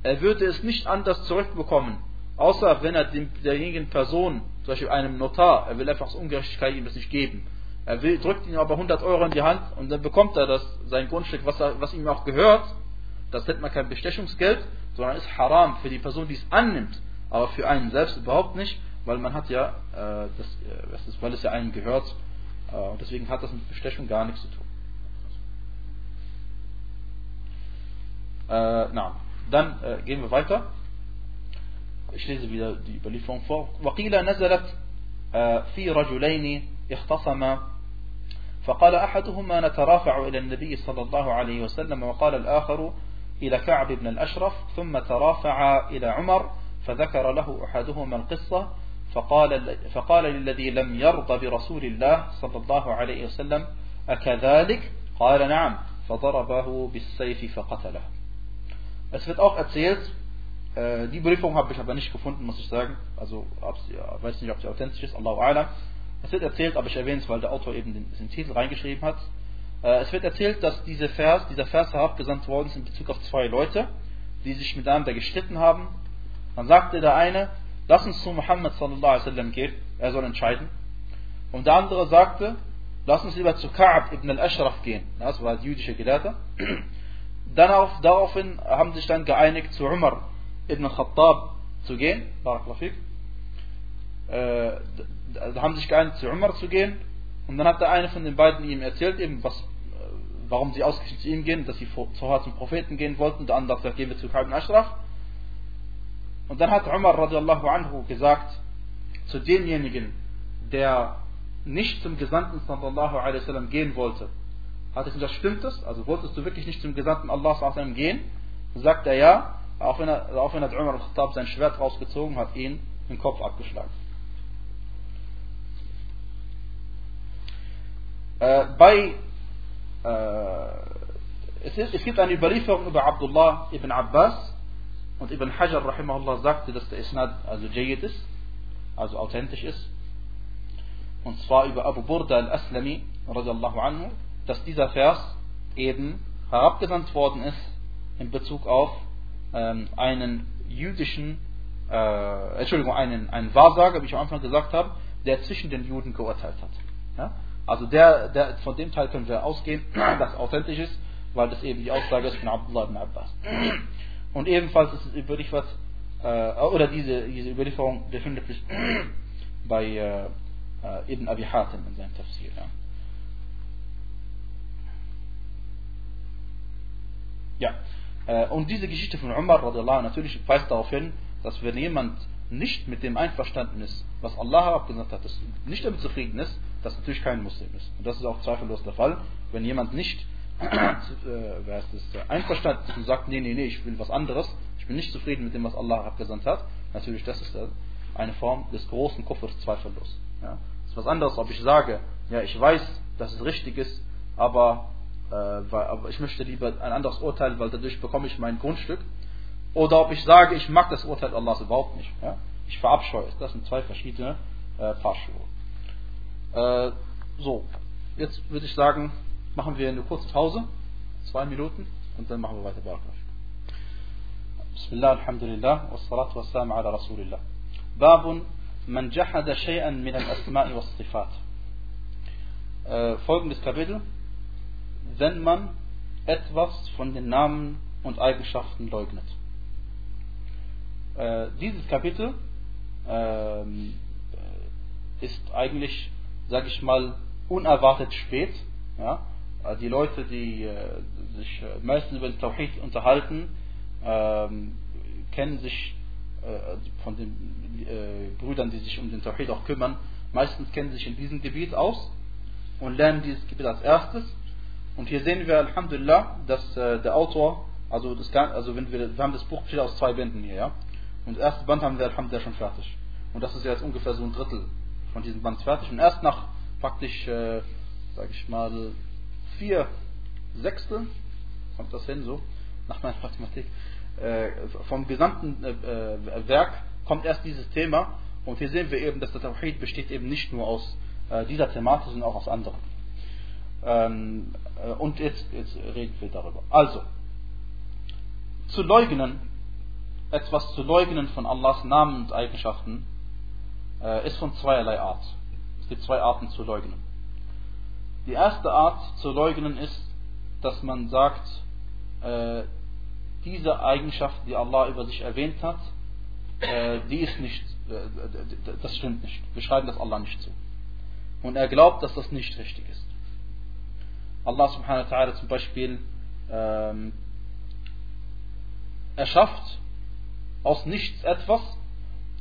er würde es nicht anders zurückbekommen, außer wenn er dem, derjenigen Person, zum Beispiel einem Notar, er will einfach aus Ungerechtigkeit ihm das nicht geben. Er will, drückt ihm aber 100 Euro in die Hand und dann bekommt er das, sein Grundstück, was, er, was ihm auch gehört. Das nennt man kein Bestechungsgeld, sondern ist haram für die Person, die es annimmt, aber für einen selbst überhaupt nicht, weil man hat ja, äh, das, äh, das ist, weil es ja einem gehört, äh, und deswegen hat das mit Bestechung gar nichts zu tun. Äh, na, dann äh, gehen wir weiter. Ich lese wieder die Überlieferung vor. وقيل نزلت في رجلين اختصما فقال أحدهما نترافع إلى النبي صلى الله عليه وسلم وقال الآخر إلى كعب بن الأشرف ثم ترافع إلى عمر فذكر له أحدهما القصة فقال, فقال للذي لم يرضى برسول الله صلى الله عليه وسلم أكذلك قال نعم فضربه بالسيف فقتله Es wird auch erzählt, äh, die Überlieferung habe ich aber nicht gefunden, muss ich sagen. Also, ja, weiß nicht, ob sie authentisch ist, Allahu Alam. Es wird erzählt, aber ich erwähne es, weil der Autor eben den, den Titel reingeschrieben hat. Äh, es wird erzählt, dass diese Vers, dieser Vers herabgesandt worden ist in Bezug auf zwei Leute, die sich miteinander gestritten haben. Dann sagte der eine, lass uns zu Muhammad sallallahu alaihi wasallam gehen, er soll entscheiden. Und der andere sagte, lass uns lieber zu Ka'ab ibn al-Ashraf gehen. Das war der jüdische Gelehrter. Darauf, daraufhin haben sich dann geeinigt, zu Umar ibn Khattab zu gehen. Äh, da haben sich geeinigt, zu Umar zu gehen. Und dann hat der eine von den beiden ihm erzählt, eben was, äh, warum sie ausgerechnet zu ihm gehen, dass sie vorher zum Propheten gehen wollten. Der andere sagt, gehen wir zu ibn Ashraf. Und dann hat Umar radiallahu anhu gesagt zu demjenigen, der nicht zum Gesandten sallallahu alaihi wasallam gehen wollte, hat es gesagt, stimmt es? Also wolltest du wirklich nicht zum Gesandten Allah sallallahu gehen? Dann sagt er ja, auch wenn er, auch er Umar al-Khattab sein Schwert rausgezogen hat, ihn den Kopf abgeschlagen. Äh, bei äh, es, ist, es gibt eine Überlieferung über Abdullah ibn Abbas, und Ibn Hajar rahimahullah sagte, dass der Isnad also Jayyid ist, also authentisch ist. Und zwar über Abu Burda al-Aslami radiallahu anhu, dass dieser Vers eben herabgesandt worden ist in Bezug auf ähm, einen jüdischen, äh, Entschuldigung, einen, einen Wahrsager, wie ich am Anfang gesagt habe, der zwischen den Juden geurteilt hat. Ja? Also der, der, von dem Teil können wir ausgehen, dass authentisch ist, weil das eben die Aussage ist von Abdullah ibn Abbas. Und ebenfalls ist es überliefert, äh, oder diese, diese Überlieferung befindet sich bei äh, äh, Ibn Abi Hatim in seinem Tafsir. Ja. ja. Äh, und diese Geschichte von Umar, natürlich weist darauf hin, dass wenn jemand nicht mit dem einverstanden ist, was Allah herabgesandt hat, nicht damit zufrieden ist, dass natürlich kein Muslim ist. Und das ist auch zweifellos der Fall. Wenn jemand nicht äh, das, äh, einverstanden ist und sagt, nee, nee, nee, ich will was anderes, ich bin nicht zufrieden mit dem, was Allah herabgesandt hat, natürlich, das ist äh, eine Form des großen Kuffers, zweifellos. Ja? Das ist was anderes, ob ich sage, ja, ich weiß, dass es richtig ist, aber, äh, weil, aber ich möchte lieber ein anderes Urteil, weil dadurch bekomme ich mein Grundstück. Oder ob ich sage, ich mag das Urteil Allahs überhaupt nicht. Ja? Ich verabscheue es. Das sind zwei verschiedene äh, Paar äh, so, jetzt würde ich sagen, machen wir eine kurze Pause, zwei Minuten, und dann machen wir weiter. Barakallah. Bismillah, Alhamdulillah, wassalatu wassalamu ala Rasulillah. Babun, man jahada shay'an min al-asma'i was sifat. Äh, folgendes Kapitel. Wenn man etwas von den Namen und Eigenschaften leugnet. Äh, dieses Kapitel äh, ist eigentlich sage ich mal, unerwartet spät. Ja? Äh, die Leute, die äh, sich äh, meistens über den Tawhid unterhalten, ähm, kennen sich äh, von den äh, Brüdern, die sich um den Tawhid auch kümmern, meistens kennen sich in diesem Gebiet aus und lernen dieses Gebiet als erstes. Und hier sehen wir, Alhamdulillah, dass äh, der Autor, also, das, also wenn wir, wir haben das Buch besteht aus zwei Bänden hier, ja. Und das erste Band haben wir, Alhamdulillah, schon fertig. Und das ist jetzt ungefähr so ein Drittel von diesem Band fertig. Und erst nach praktisch, äh, sage ich mal, vier Sechstel, kommt das hin so, nach meiner Mathematik, äh, vom gesamten äh, äh, Werk kommt erst dieses Thema. Und hier sehen wir eben, dass der Tawhid besteht eben nicht nur aus äh, dieser Thematik, sondern auch aus anderen. Ähm, äh, und jetzt, jetzt reden wir darüber. Also, zu leugnen, etwas zu leugnen von Allahs Namen und Eigenschaften, ist von zweierlei Art. Es gibt zwei Arten zu leugnen. Die erste Art zu leugnen ist, dass man sagt, äh, diese Eigenschaft, die Allah über sich erwähnt hat, äh, die ist nicht, äh, das stimmt nicht. Wir schreiben das Allah nicht zu. Und er glaubt, dass das nicht richtig ist. Allah subhanahu wa ta'ala zum Beispiel ähm, erschafft aus nichts etwas.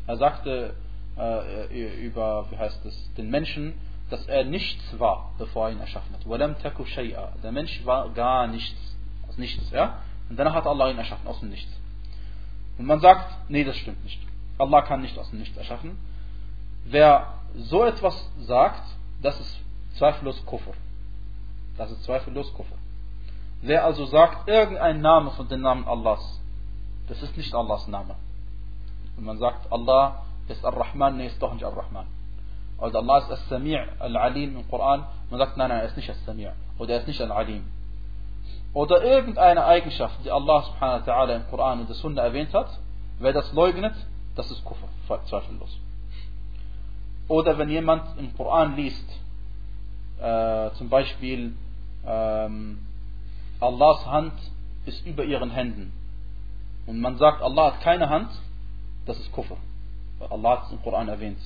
Er sagte äh, über, wie heißt es, den Menschen, dass er nichts war, bevor er ihn erschaffen hat. وَلَمْ تَكُ شَيْئًا Der Mensch war gar nichts, aus nichts, ja? Und danach hat Allah ihn erschaffen, aus dem Nichts. Und man sagt, nee, das stimmt nicht. Allah kann nicht aus dem Nichts erschaffen. Wer so etwas sagt, das ist zweifellos Kufr. Das ist zweifellos Kufr. Wer also sagt, irgendein Name von den Namen Allahs, das ist nicht Allahs Name. Und man sagt, Allah ist Ar-Rahman, nee, ist doch nicht Ar-Rahman. Oder Allah ist As-Sami' Al-Alim im Koran. Man sagt, nein, nein, er ist nicht As-Sami' oder er ist nicht Al-Alim. Oder irgendeine Eigenschaft, die Allah subhanahu wa ta'ala im Koran und der Sunna erwähnt hat, wer das leugnet, das ist Kufr, zweifellos. Oder wenn jemand im Koran liest, äh, zum Beispiel, ähm, Allahs Hand ist über ihren Händen. Und man sagt, Allah hat keine Hand, das ist Kufr. Allah hat es im Koran erwähnt.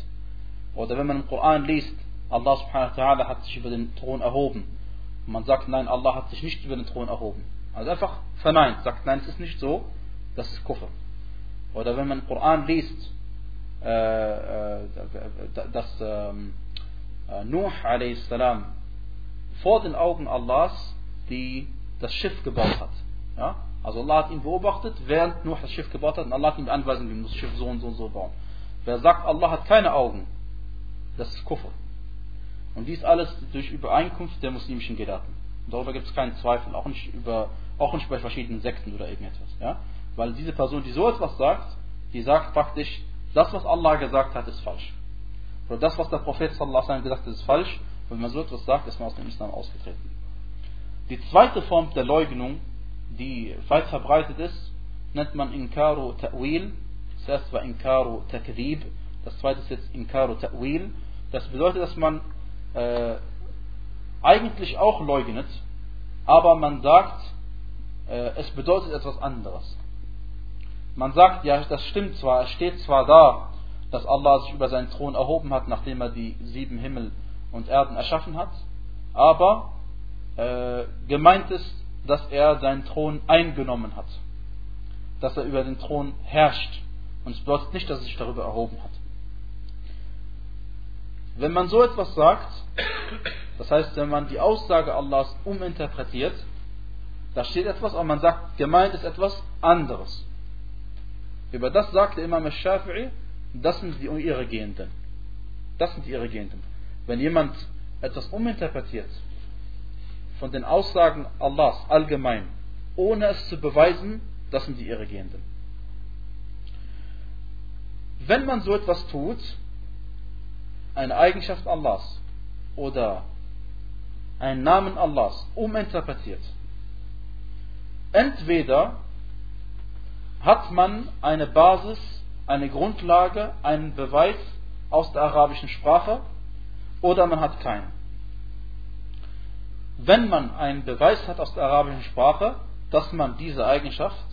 Oder wenn man im Koran liest, Allah subhanahu wa ta'ala hat sich über den Thron erhoben. Und man sagt, nein, Allah hat sich nicht über den Thron erhoben. Also einfach verneint, sagt, nein, es ist nicht so, das ist Kufr. Oder wenn man im Koran liest, äh, äh, dass ähm, äh, Nuh a.s. vor den Augen Allahs die das Schiff gebaut hat. Ja? Also Allah hat ihn beobachtet, während Nuh das Schiff gebaut hat und Allah hat ihm die Anweisung, wie muss das Schiff so und so und so bauen. Wer sagt, Allah hat keine Augen, das ist Kufr. Und dies alles durch Übereinkunft der muslimischen Gelehrten. darüber gibt es keinen Zweifel, auch nicht, über, auch nicht bei verschiedenen Sekten oder irgendetwas. Ja? Weil diese Person, die so etwas sagt, die sagt praktisch, das, was Allah gesagt hat, ist falsch. Oder das, was der Prophet sallallahu alaihi gesagt hat, ist falsch. Und wenn man so etwas sagt, ist man aus dem Islam ausgetreten. Die zweite Form der Leugnung, die weit verbreitet ist, nennt man Inkaru Ta'wil. Das erste war Inkaru Takdib. Das zweite ist jetzt Inkaru Ta'wil. Das bedeutet, dass man äh, eigentlich auch leugnet, aber man sagt, äh, es bedeutet etwas anderes. Man sagt, ja, das stimmt zwar, es steht zwar da, dass Allah sich über seinen Thron erhoben hat, nachdem er die sieben Himmel und Erden erschaffen hat, aber äh, gemeint ist, dass er seinen Thron eingenommen hat, dass er über den Thron herrscht Und es bedeutet nicht, dass er sich darüber erhoben hat. Wenn man so etwas sagt, das heißt, wenn man die Aussage Allahs uminterpretiert, da steht etwas, aber man sagt, gemeint ist etwas anderes. Über das sagte Imam al-Shafi'i, das sind die Irregehenden. Das sind die Irregehenden. Wenn jemand etwas uminterpretiert von den Aussagen Allahs allgemein, ohne es zu beweisen, das sind die Irregehenden. Wenn man so etwas tut, eine Eigenschaft Allahs oder einen Namen Allahs uminterpretiert, entweder hat man eine Basis, eine Grundlage, einen Beweis aus der arabischen Sprache oder man hat keinen. Wenn man einen Beweis hat aus der arabischen Sprache, dass man diese Eigenschaft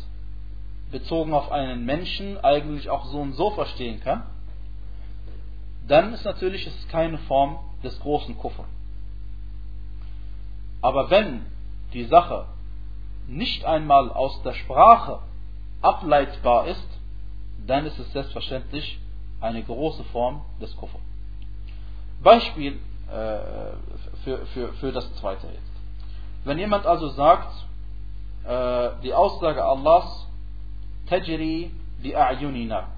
bezogen auf einen Menschen eigentlich auch so und so verstehen kann, dann ist natürlich es keine Form des großen Kuffer. Aber wenn die Sache nicht einmal aus der Sprache ableitbar ist, dann ist es selbstverständlich eine große Form des Kuffer. Beispiel äh, für, für, für das zweite jetzt. Wenn jemand also sagt, äh, die Aussage Allahs, Bi a'yunina,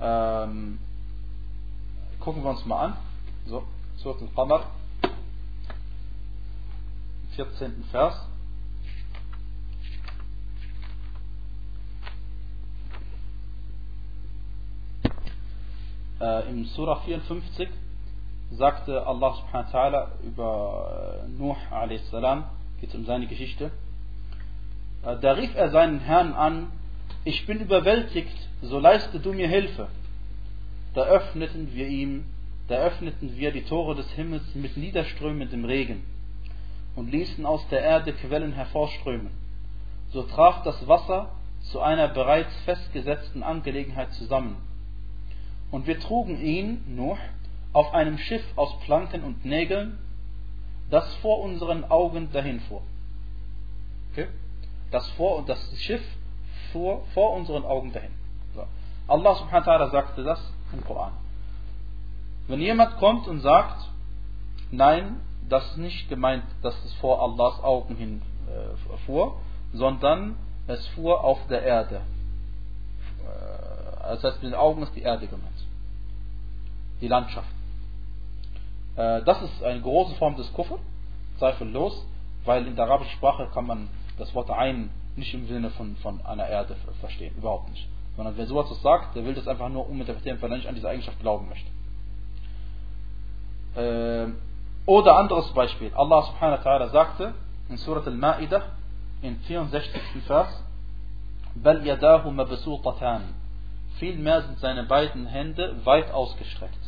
ähm, gucken wir uns mal an, so, Surat al-Qamar, 14. Vers. Äh, Im Surah 54 sagte Allah subhanahu wa ta'ala über Nuh a.s. geht um seine Geschichte. Äh, da rief er seinen Herrn an, ich bin überwältigt, so leiste du mir Hilfe. Da öffneten wir ihm, da öffneten wir die Tore des Himmels mit niederströmendem Regen und ließen aus der Erde Quellen hervorströmen. So traf das Wasser zu einer bereits festgesetzten Angelegenheit zusammen und wir trugen ihn, Nuh, auf einem Schiff aus Planken und Nägeln, das vor unseren Augen dahin fuhr. Okay? Das, vor, das Schiff fuhr vor unseren Augen dahin. So. Allah subhanahu wa ta'ala sagte das im Koran. Wenn jemand kommt und sagt, nein, das ist nicht gemeint, dass es vor Allahs Augen hin äh, fuhr, sondern es fuhr auf der Erde. Äh, das heißt, mit den Augen ist die Erde gemeint die Landschaft. Äh, das ist eine große Form des Kufr, zweifellos, weil in der arabischen Sprache kann man das Wort ein nicht im Sinne von, von einer Erde verstehen, überhaupt nicht. Sondern wer sowas sagt, der will das einfach nur uminterpretieren, weil er nicht an diese Eigenschaft glauben möchte. Äh, oder anderes Beispiel. Allah subhanahu wa ta'ala sagte in Surat al-Ma'idah im 64. Vers, بَلْ يَدَاهُ مَبْسُوطَتَانِ Vielmehr sind seine beiden Hände weit ausgestreckt.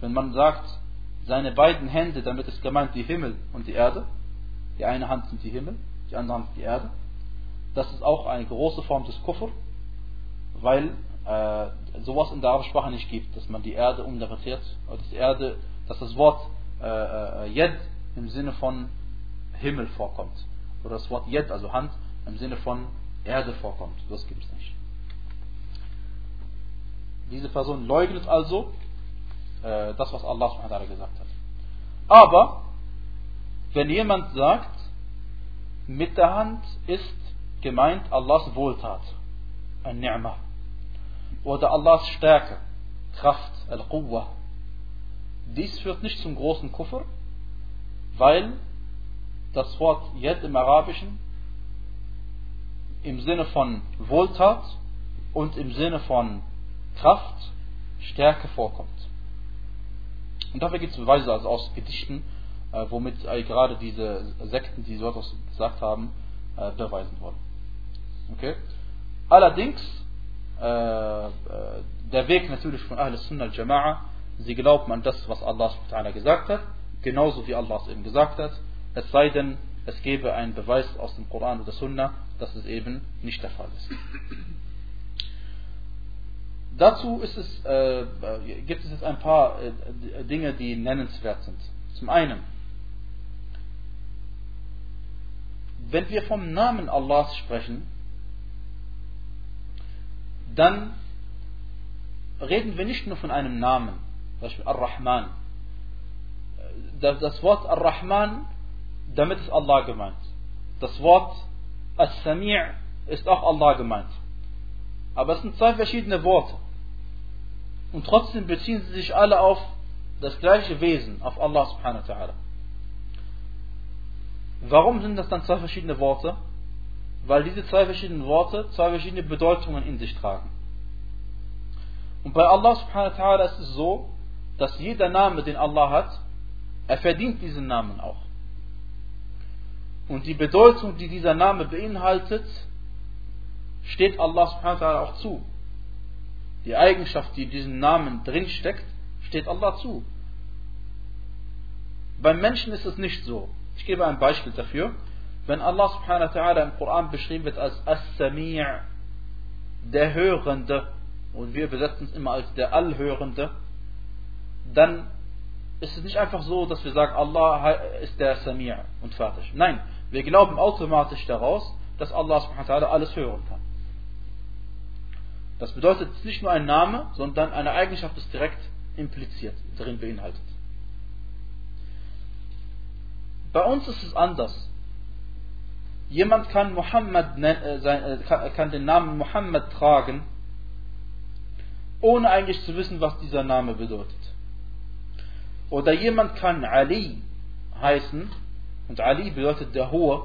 Wenn man sagt, seine beiden Hände, damit ist gemeint die Himmel und die Erde. die eine Hand sind die Himmel, die andere Hand die Erde. Das ist auch eine große Form des Kufr, weil äh, sowas in der arabischen Sprache nicht gibt, dass man die Erde oder dass, dass das Wort äh, Yed äh, im Sinne von Himmel vorkommt. Oder das Wort Yed, also Hand, im Sinne von Erde vorkommt. Das gibt es nicht. Diese Person leugnet also äh, das, was Allah gesagt hat. Aber, wenn jemand sagt, mit der Hand ist gemeint Allahs Wohltat, ein Ni'mah, oder Allahs Stärke, Kraft, Al-Quwwah, dies führt nicht zum großen Kufr, weil das Wort Yad im Arabischen im Sinne von Wohltat und im Sinne von Kraft, Stärke vorkommt. Und dafür gibt es Beweise also aus Gedichten, äh, womit äh, gerade diese Sekten, die so etwas gesagt haben, äh, beweisen wollen. Okay? Allerdings, äh, äh, der Weg natürlich von Ahl Sunnah al-Jama'a, sie glauben an das, was Allah gesagt hat, genauso wie Allah es eben gesagt hat, es sei denn, es gäbe einen Beweis aus dem Koran oder Sunnah, dass es eben nicht der Fall ist. Dazu es, äh, gibt es jetzt ein paar äh, Dinge, die nennenswert sind. Zum einen, wenn wir vom Namen Allahs sprechen, dann reden wir nicht nur von einem Namen, zum Beispiel Ar-Rahman. Das Wort Ar-Rahman, damit ist Allah gemeint. Das Wort As-Sami' ist auch Allah gemeint. Aber es sind zwei verschiedene Worte. Und trotzdem beziehen sie sich alle auf das gleiche Wesen, auf Allah subhanahu wa ta'ala. Warum sind das dann zwei verschiedene Worte? Weil diese zwei verschiedenen Worte zwei verschiedene Bedeutungen in sich tragen. Und bei Allah subhanahu wa ta'ala ist es so, dass jeder Name, den Allah hat, er verdient diesen Namen auch. Und die Bedeutung, die dieser Name beinhaltet, steht Allah subhanahu wa ta'ala auch zu. Die Eigenschaft, die in diesem Namen drinsteckt, steht Allah zu. Beim Menschen ist es nicht so. Ich gebe ein Beispiel dafür. Wenn Allah subhanahu wa ta'ala im Koran beschrieben wird als As-Sami' der Hörende, und wir besetzen es immer als der Allhörende, dann ist es nicht einfach so, dass wir sagen, Allah ist der Sami' und fertig. Nein, wir glauben automatisch daraus, dass Allah subhanahu wa ta'ala alles hören kann. Das bedeutet nicht nur ein Name, sondern eine Eigenschaft ist direkt impliziert, darin beinhaltet. Bei uns ist es anders. Jemand kann, Muhammad, äh, äh, kann den Namen Muhammad tragen, ohne eigentlich zu wissen, was dieser Name bedeutet. Oder jemand kann Ali heißen, und Ali bedeutet der Hohe,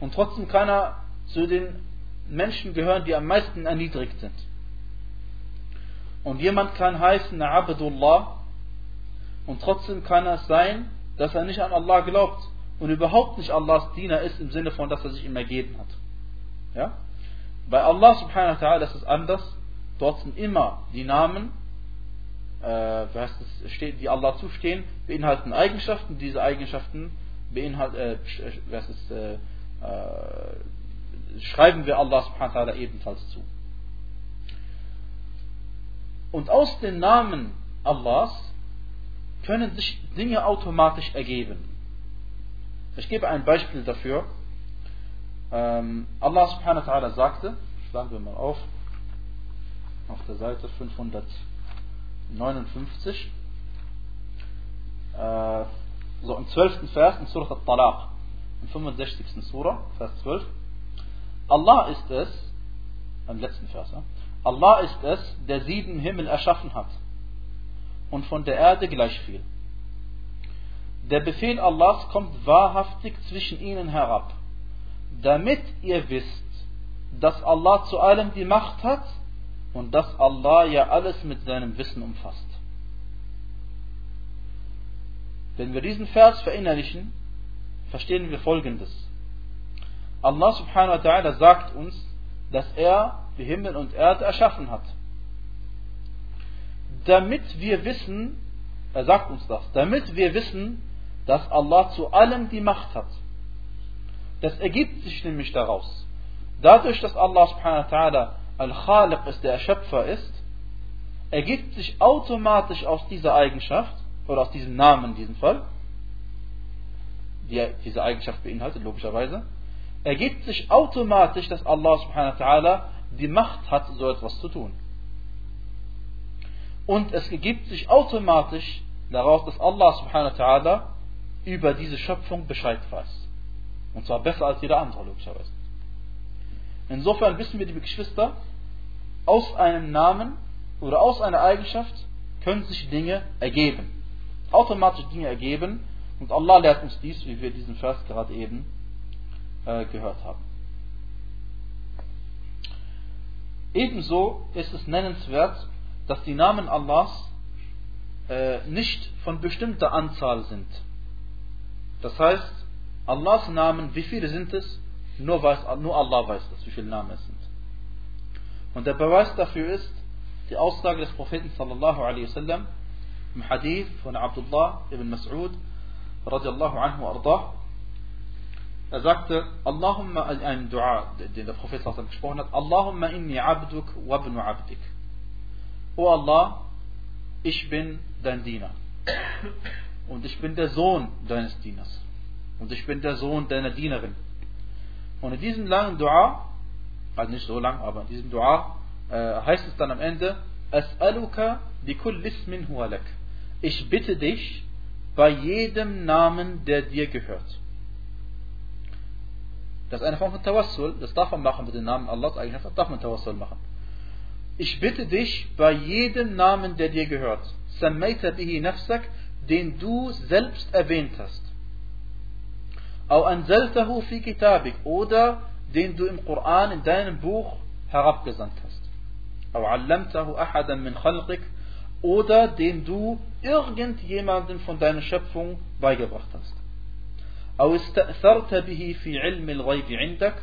und trotzdem kann er zu den Menschen gehören, die am meisten erniedrigt sind. Und jemand kann heißen Abdullah, und trotzdem kann es sein, dass er nicht an Allah glaubt und überhaupt nicht Allahs Diener ist im Sinne von, dass er sich ihm ergeben hat. Ja? Bei Allah subhanahu wa ta'ala ist es anders. Dort sind immer die Namen, äh, es, die Allah zustehen, beinhalten Eigenschaften. Diese Eigenschaften beinhalten, äh, es, äh, äh, schreiben wir Allah subhanahu wa ta'ala ebenfalls zu. Und aus den Namen Allahs können sich Dinge automatisch ergeben. Ich gebe ein Beispiel dafür. Ähm, Allah subhanahu wa ta'ala sagte, schlagen wir mal auf, auf der Seite 559, äh, so im 12. Vers in Surah Al-Talaq, im 65. Surah, Vers 12. Allah ist es, im letzten Vers, Allah ist es, der sieben Himmel erschaffen hat und von der Erde gleich viel. Der Befehl Allahs kommt wahrhaftig zwischen ihnen herab, damit ihr wisst, dass Allah zu allem die Macht hat und dass Allah ja alles mit seinem Wissen umfasst. Wenn wir diesen Vers verinnerlichen, verstehen wir folgendes. Allah subhanahu wa ta'ala sagt uns, dass er die Himmel und Erde erschaffen hat damit wir wissen, er sagt uns das, damit wir wissen, dass Allah zu allem die Macht hat. Das ergibt sich nämlich daraus. Dadurch, dass Allah subhanahu wa ta'ala Al-Khaliq ist, der Erschöpfer ist, ergibt sich automatisch aus dieser Eigenschaft, oder aus diesem Namen in diesem Fall, die diese Eigenschaft beinhaltet, logischerweise, ergibt sich automatisch, dass Allah subhanahu wa ta'ala die Macht hat, so etwas zu tun. Und es ergibt sich automatisch daraus, dass Allah subhanahu wa ta'ala über diese Schöpfung Bescheid weiß. Und zwar besser als jeder andere, logischerweise. Insofern wissen wir, liebe Geschwister, aus einem Namen oder aus einer Eigenschaft können sich Dinge ergeben. Automatisch Dinge ergeben. Und Allah lehrt uns dies, wie wir diesen Vers gerade eben äh, gehört haben. Ebenso ist es nennenswert, dass die Namen Allahs äh, nicht von bestimmter Anzahl sind. Das heißt, Allahs Namen, wie viele sind es? Nur, weiß, nur Allah weiß das, wie viele Namen es sind. Und der Beweis dafür ist die Aussage des Propheten sallallahu alaihi wasallam im Hadith von Abdullah ibn Mas'ud radiallahu anhu ardah. Er sagte, Allahumma, ein Dua, den der Prophet sallallahu gesprochen hat, Allahumma inni abduk wa abdik. O Allah, ich bin dein Diener. Und ich bin der Sohn deines Dieners. Und ich bin der Sohn deiner Dienerin. Und in diesem langen Dua, also nicht so lang, aber in diesem Dua, äh, heißt es dann am Ende, As'aluka bikulli ismin huwa lak. Ich bitte dich bei jedem Namen, der dir gehört. Das ist eine Form von Tawassul, das darf man machen mit dem Namen Allahs Eigenschaften, darf man Tawassul machen ich bitte dich bei jedem Namen, der dir gehört, nafsak, den du selbst erwähnt hast. Au anzaltahu fi kitabik, oder den du im Koran, in deinem Buch herabgesandt hast. Au allamtahu ahadan min khalqik, oder den du irgendjemandem von deiner Schöpfung beigebracht hast. Au ista'tharta bihi fi ilmi al-ghayb indak,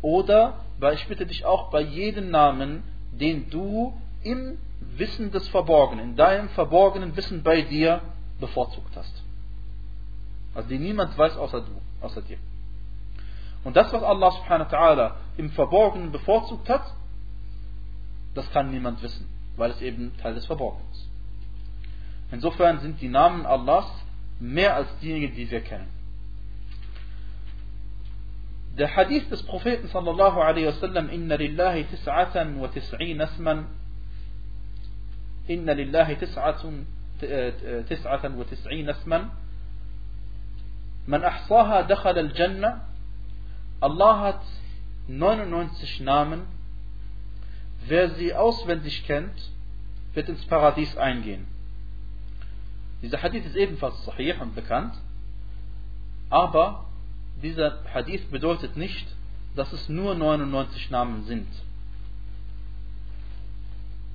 oder, ich bitte dich auch bei jedem Namen, den du im Wissen des Verborgenen, in deinem verborgenen Wissen bei dir bevorzugt hast. Also die niemand weiß außer du, außer dir. Und das, was Allah subhanahu ta'ala im Verborgenen bevorzugt hat, das kann niemand wissen, weil es eben Teil des Verborgenen ist. Insofern sind die Namen Allahs mehr als diejenigen, die wir kennen. Der Hadith des Propheten sallallahu alaihi wasallam, Inna lillahi tis'atan wa tis'in asman, Inna lillahi tis'atan wa tis'in asman, Man ahsaha dakhala al-Jannah, Allah hat 99 Namen, wer sie auswendig kennt, wird ins Paradies eingehen. Dieser Hadith ist ebenfalls sahih und bekannt, aber dieser Hadith bedeutet nicht, dass es nur 99 Namen sind.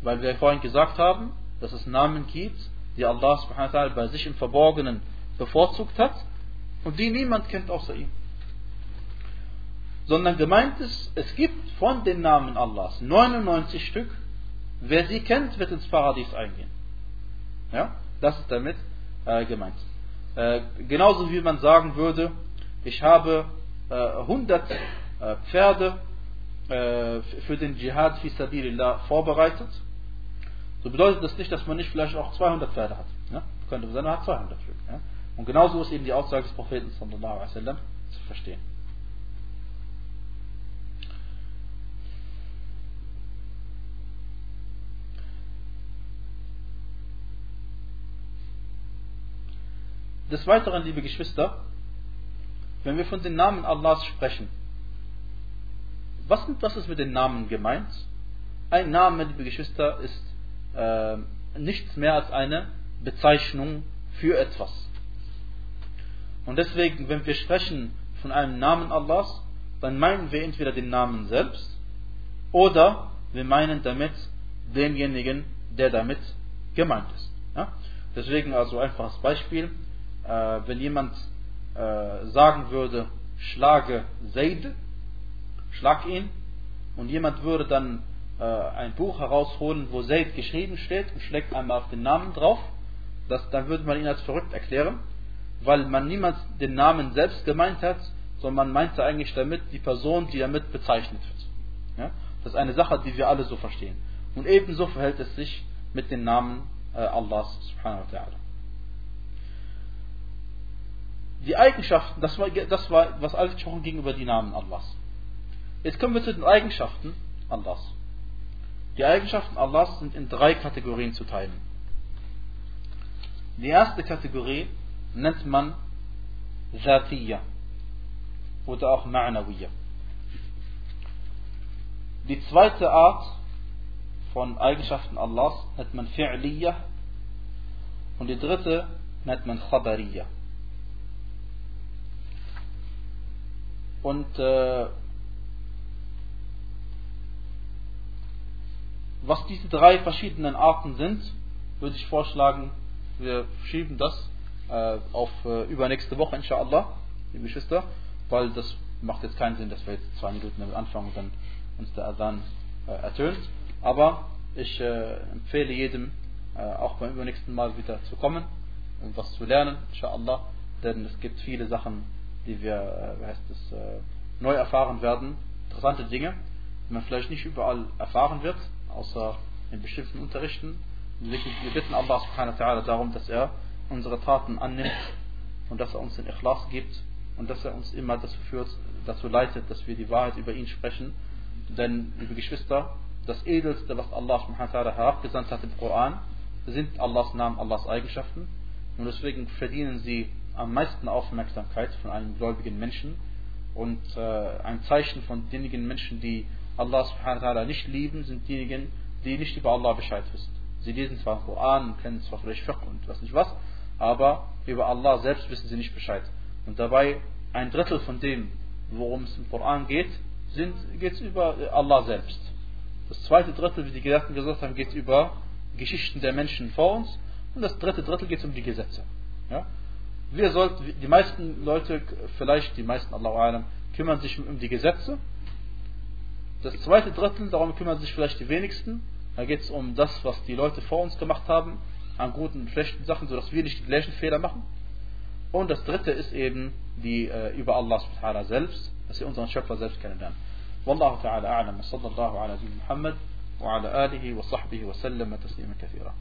Weil wir vorhin gesagt haben, dass es Namen gibt, die Allah subhanahu wa ta'ala bei sich im Verborgenen bevorzugt hat und die niemand kennt außer ihm. Sondern gemeint ist, es gibt von den Namen Allahs 99 Stück, wer sie kennt, wird ins Paradies eingehen. Ja, das ist damit äh, gemeint. Äh, genauso wie man sagen würde, ich habe äh, 100 äh, Pferde äh, für den Dschihad fi sabilillah vorbereitet. So bedeutet das nicht, dass man nicht vielleicht auch 200 Pferde hat. Ja? Könnte man sagen, man hat 200 Stück. Ja? Und genauso ist eben die Aussage des Propheten sallallahu alaihi wasallam zu verstehen. Des Weiteren, liebe Geschwister, wenn wir von den Namen Allahs sprechen, was, was ist mit den Namen gemeint? Ein Name, liebe Geschwister, ist äh, nichts mehr als eine Bezeichnung für etwas. Und deswegen, wenn wir sprechen von einem Namen Allahs, dann meinen wir entweder den Namen selbst oder wir meinen damit denjenigen, der damit gemeint ist. Ja? Deswegen also einfaches Beispiel, äh, wenn jemand äh, sagen würde, schlage Zaid, schlag ihn, und jemand würde dann äh, ein Buch herausholen, wo Zaid geschrieben steht und schlägt einmal auf den Namen drauf, das, dann würde man ihn als verrückt erklären, weil man niemals den Namen selbst gemeint hat, sondern man meinte eigentlich damit die Person, die damit bezeichnet wird. Ja? Das ist eine Sache, die wir alle so verstehen. Und ebenso verhält es sich mit den Namen äh, Allahs subhanahu wa ta'ala die Eigenschaften, das war, das war was alles gesprochen gegenüber die Namen Allahs. Jetzt kommen wir zu den Eigenschaften Allahs. Die Eigenschaften Allahs sind in drei Kategorien zu teilen. Die erste Kategorie nennt man Zatiyya oder auch Ma'nawiyya. Die zweite Art von Eigenschaften Allahs nennt man Fi'liyya und die dritte nennt man Khabariyya. Und äh, was diese drei verschiedenen Arten sind, würde ich vorschlagen, wir schieben das äh, auf äh, übernächste Woche, inshallah, liebe Geschwister, weil das macht jetzt keinen Sinn, dass wir jetzt zwei Minuten damit anfangen und dann uns der Adhan äh, ertönt. Aber ich äh, empfehle jedem, äh, auch beim übernächsten Mal wieder zu kommen und was zu lernen, inshallah, denn es gibt viele Sachen, die wir äh, heißt es, äh, neu erfahren werden. Interessante Dinge, die man vielleicht nicht überall erfahren wird, außer in bestimmten Unterrichten. Wir bitten Allah subhanahu wa ta'ala darum, dass er unsere Taten annimmt und dass er uns den Ikhlas gibt und dass er uns immer dazu führt, dazu leitet, dass wir die Wahrheit über ihn sprechen. Denn, liebe Geschwister, das Edelste, was Allah subhanahu wa ta'ala herabgesandt hat im Koran, sind Allahs Namen, Allahs Eigenschaften. Und deswegen verdienen sie am meisten Aufmerksamkeit von einem gläubigen Menschen. Und äh, ein Zeichen von denjenigen Menschen, die Allah subhanahu wa ta'ala nicht lieben, sind diejenigen, die nicht über Allah Bescheid wissen. Sie lesen zwar Koran kennen zwar vielleicht Fiqh und was nicht was, aber über Allah selbst wissen sie nicht Bescheid. Und dabei ein Drittel von dem, worum es im Koran geht, geht es über Allah selbst. Das zweite Drittel, wie die Gelehrten gesagt haben, geht über Geschichten der Menschen vor uns. Und das dritte Drittel geht um die Gesetze. Ja? Wir sollten, die meisten Leute, vielleicht die meisten, Allah kümmern sich um die Gesetze. Das zweite Drittel, darum kümmern sich vielleicht die wenigsten. Da geht es um das, was die Leute vor uns gemacht haben, an guten und schlechten Sachen, sodass wir nicht die gleichen Fehler machen. Und das dritte ist eben die äh, über Allah subhanahu selbst, dass wir unseren Schöpfer selbst kennenlernen. والله تعالى أعلم وصلى الله على نبينا محمد وعلى آله وصحبه وسلم تسليما كثيرا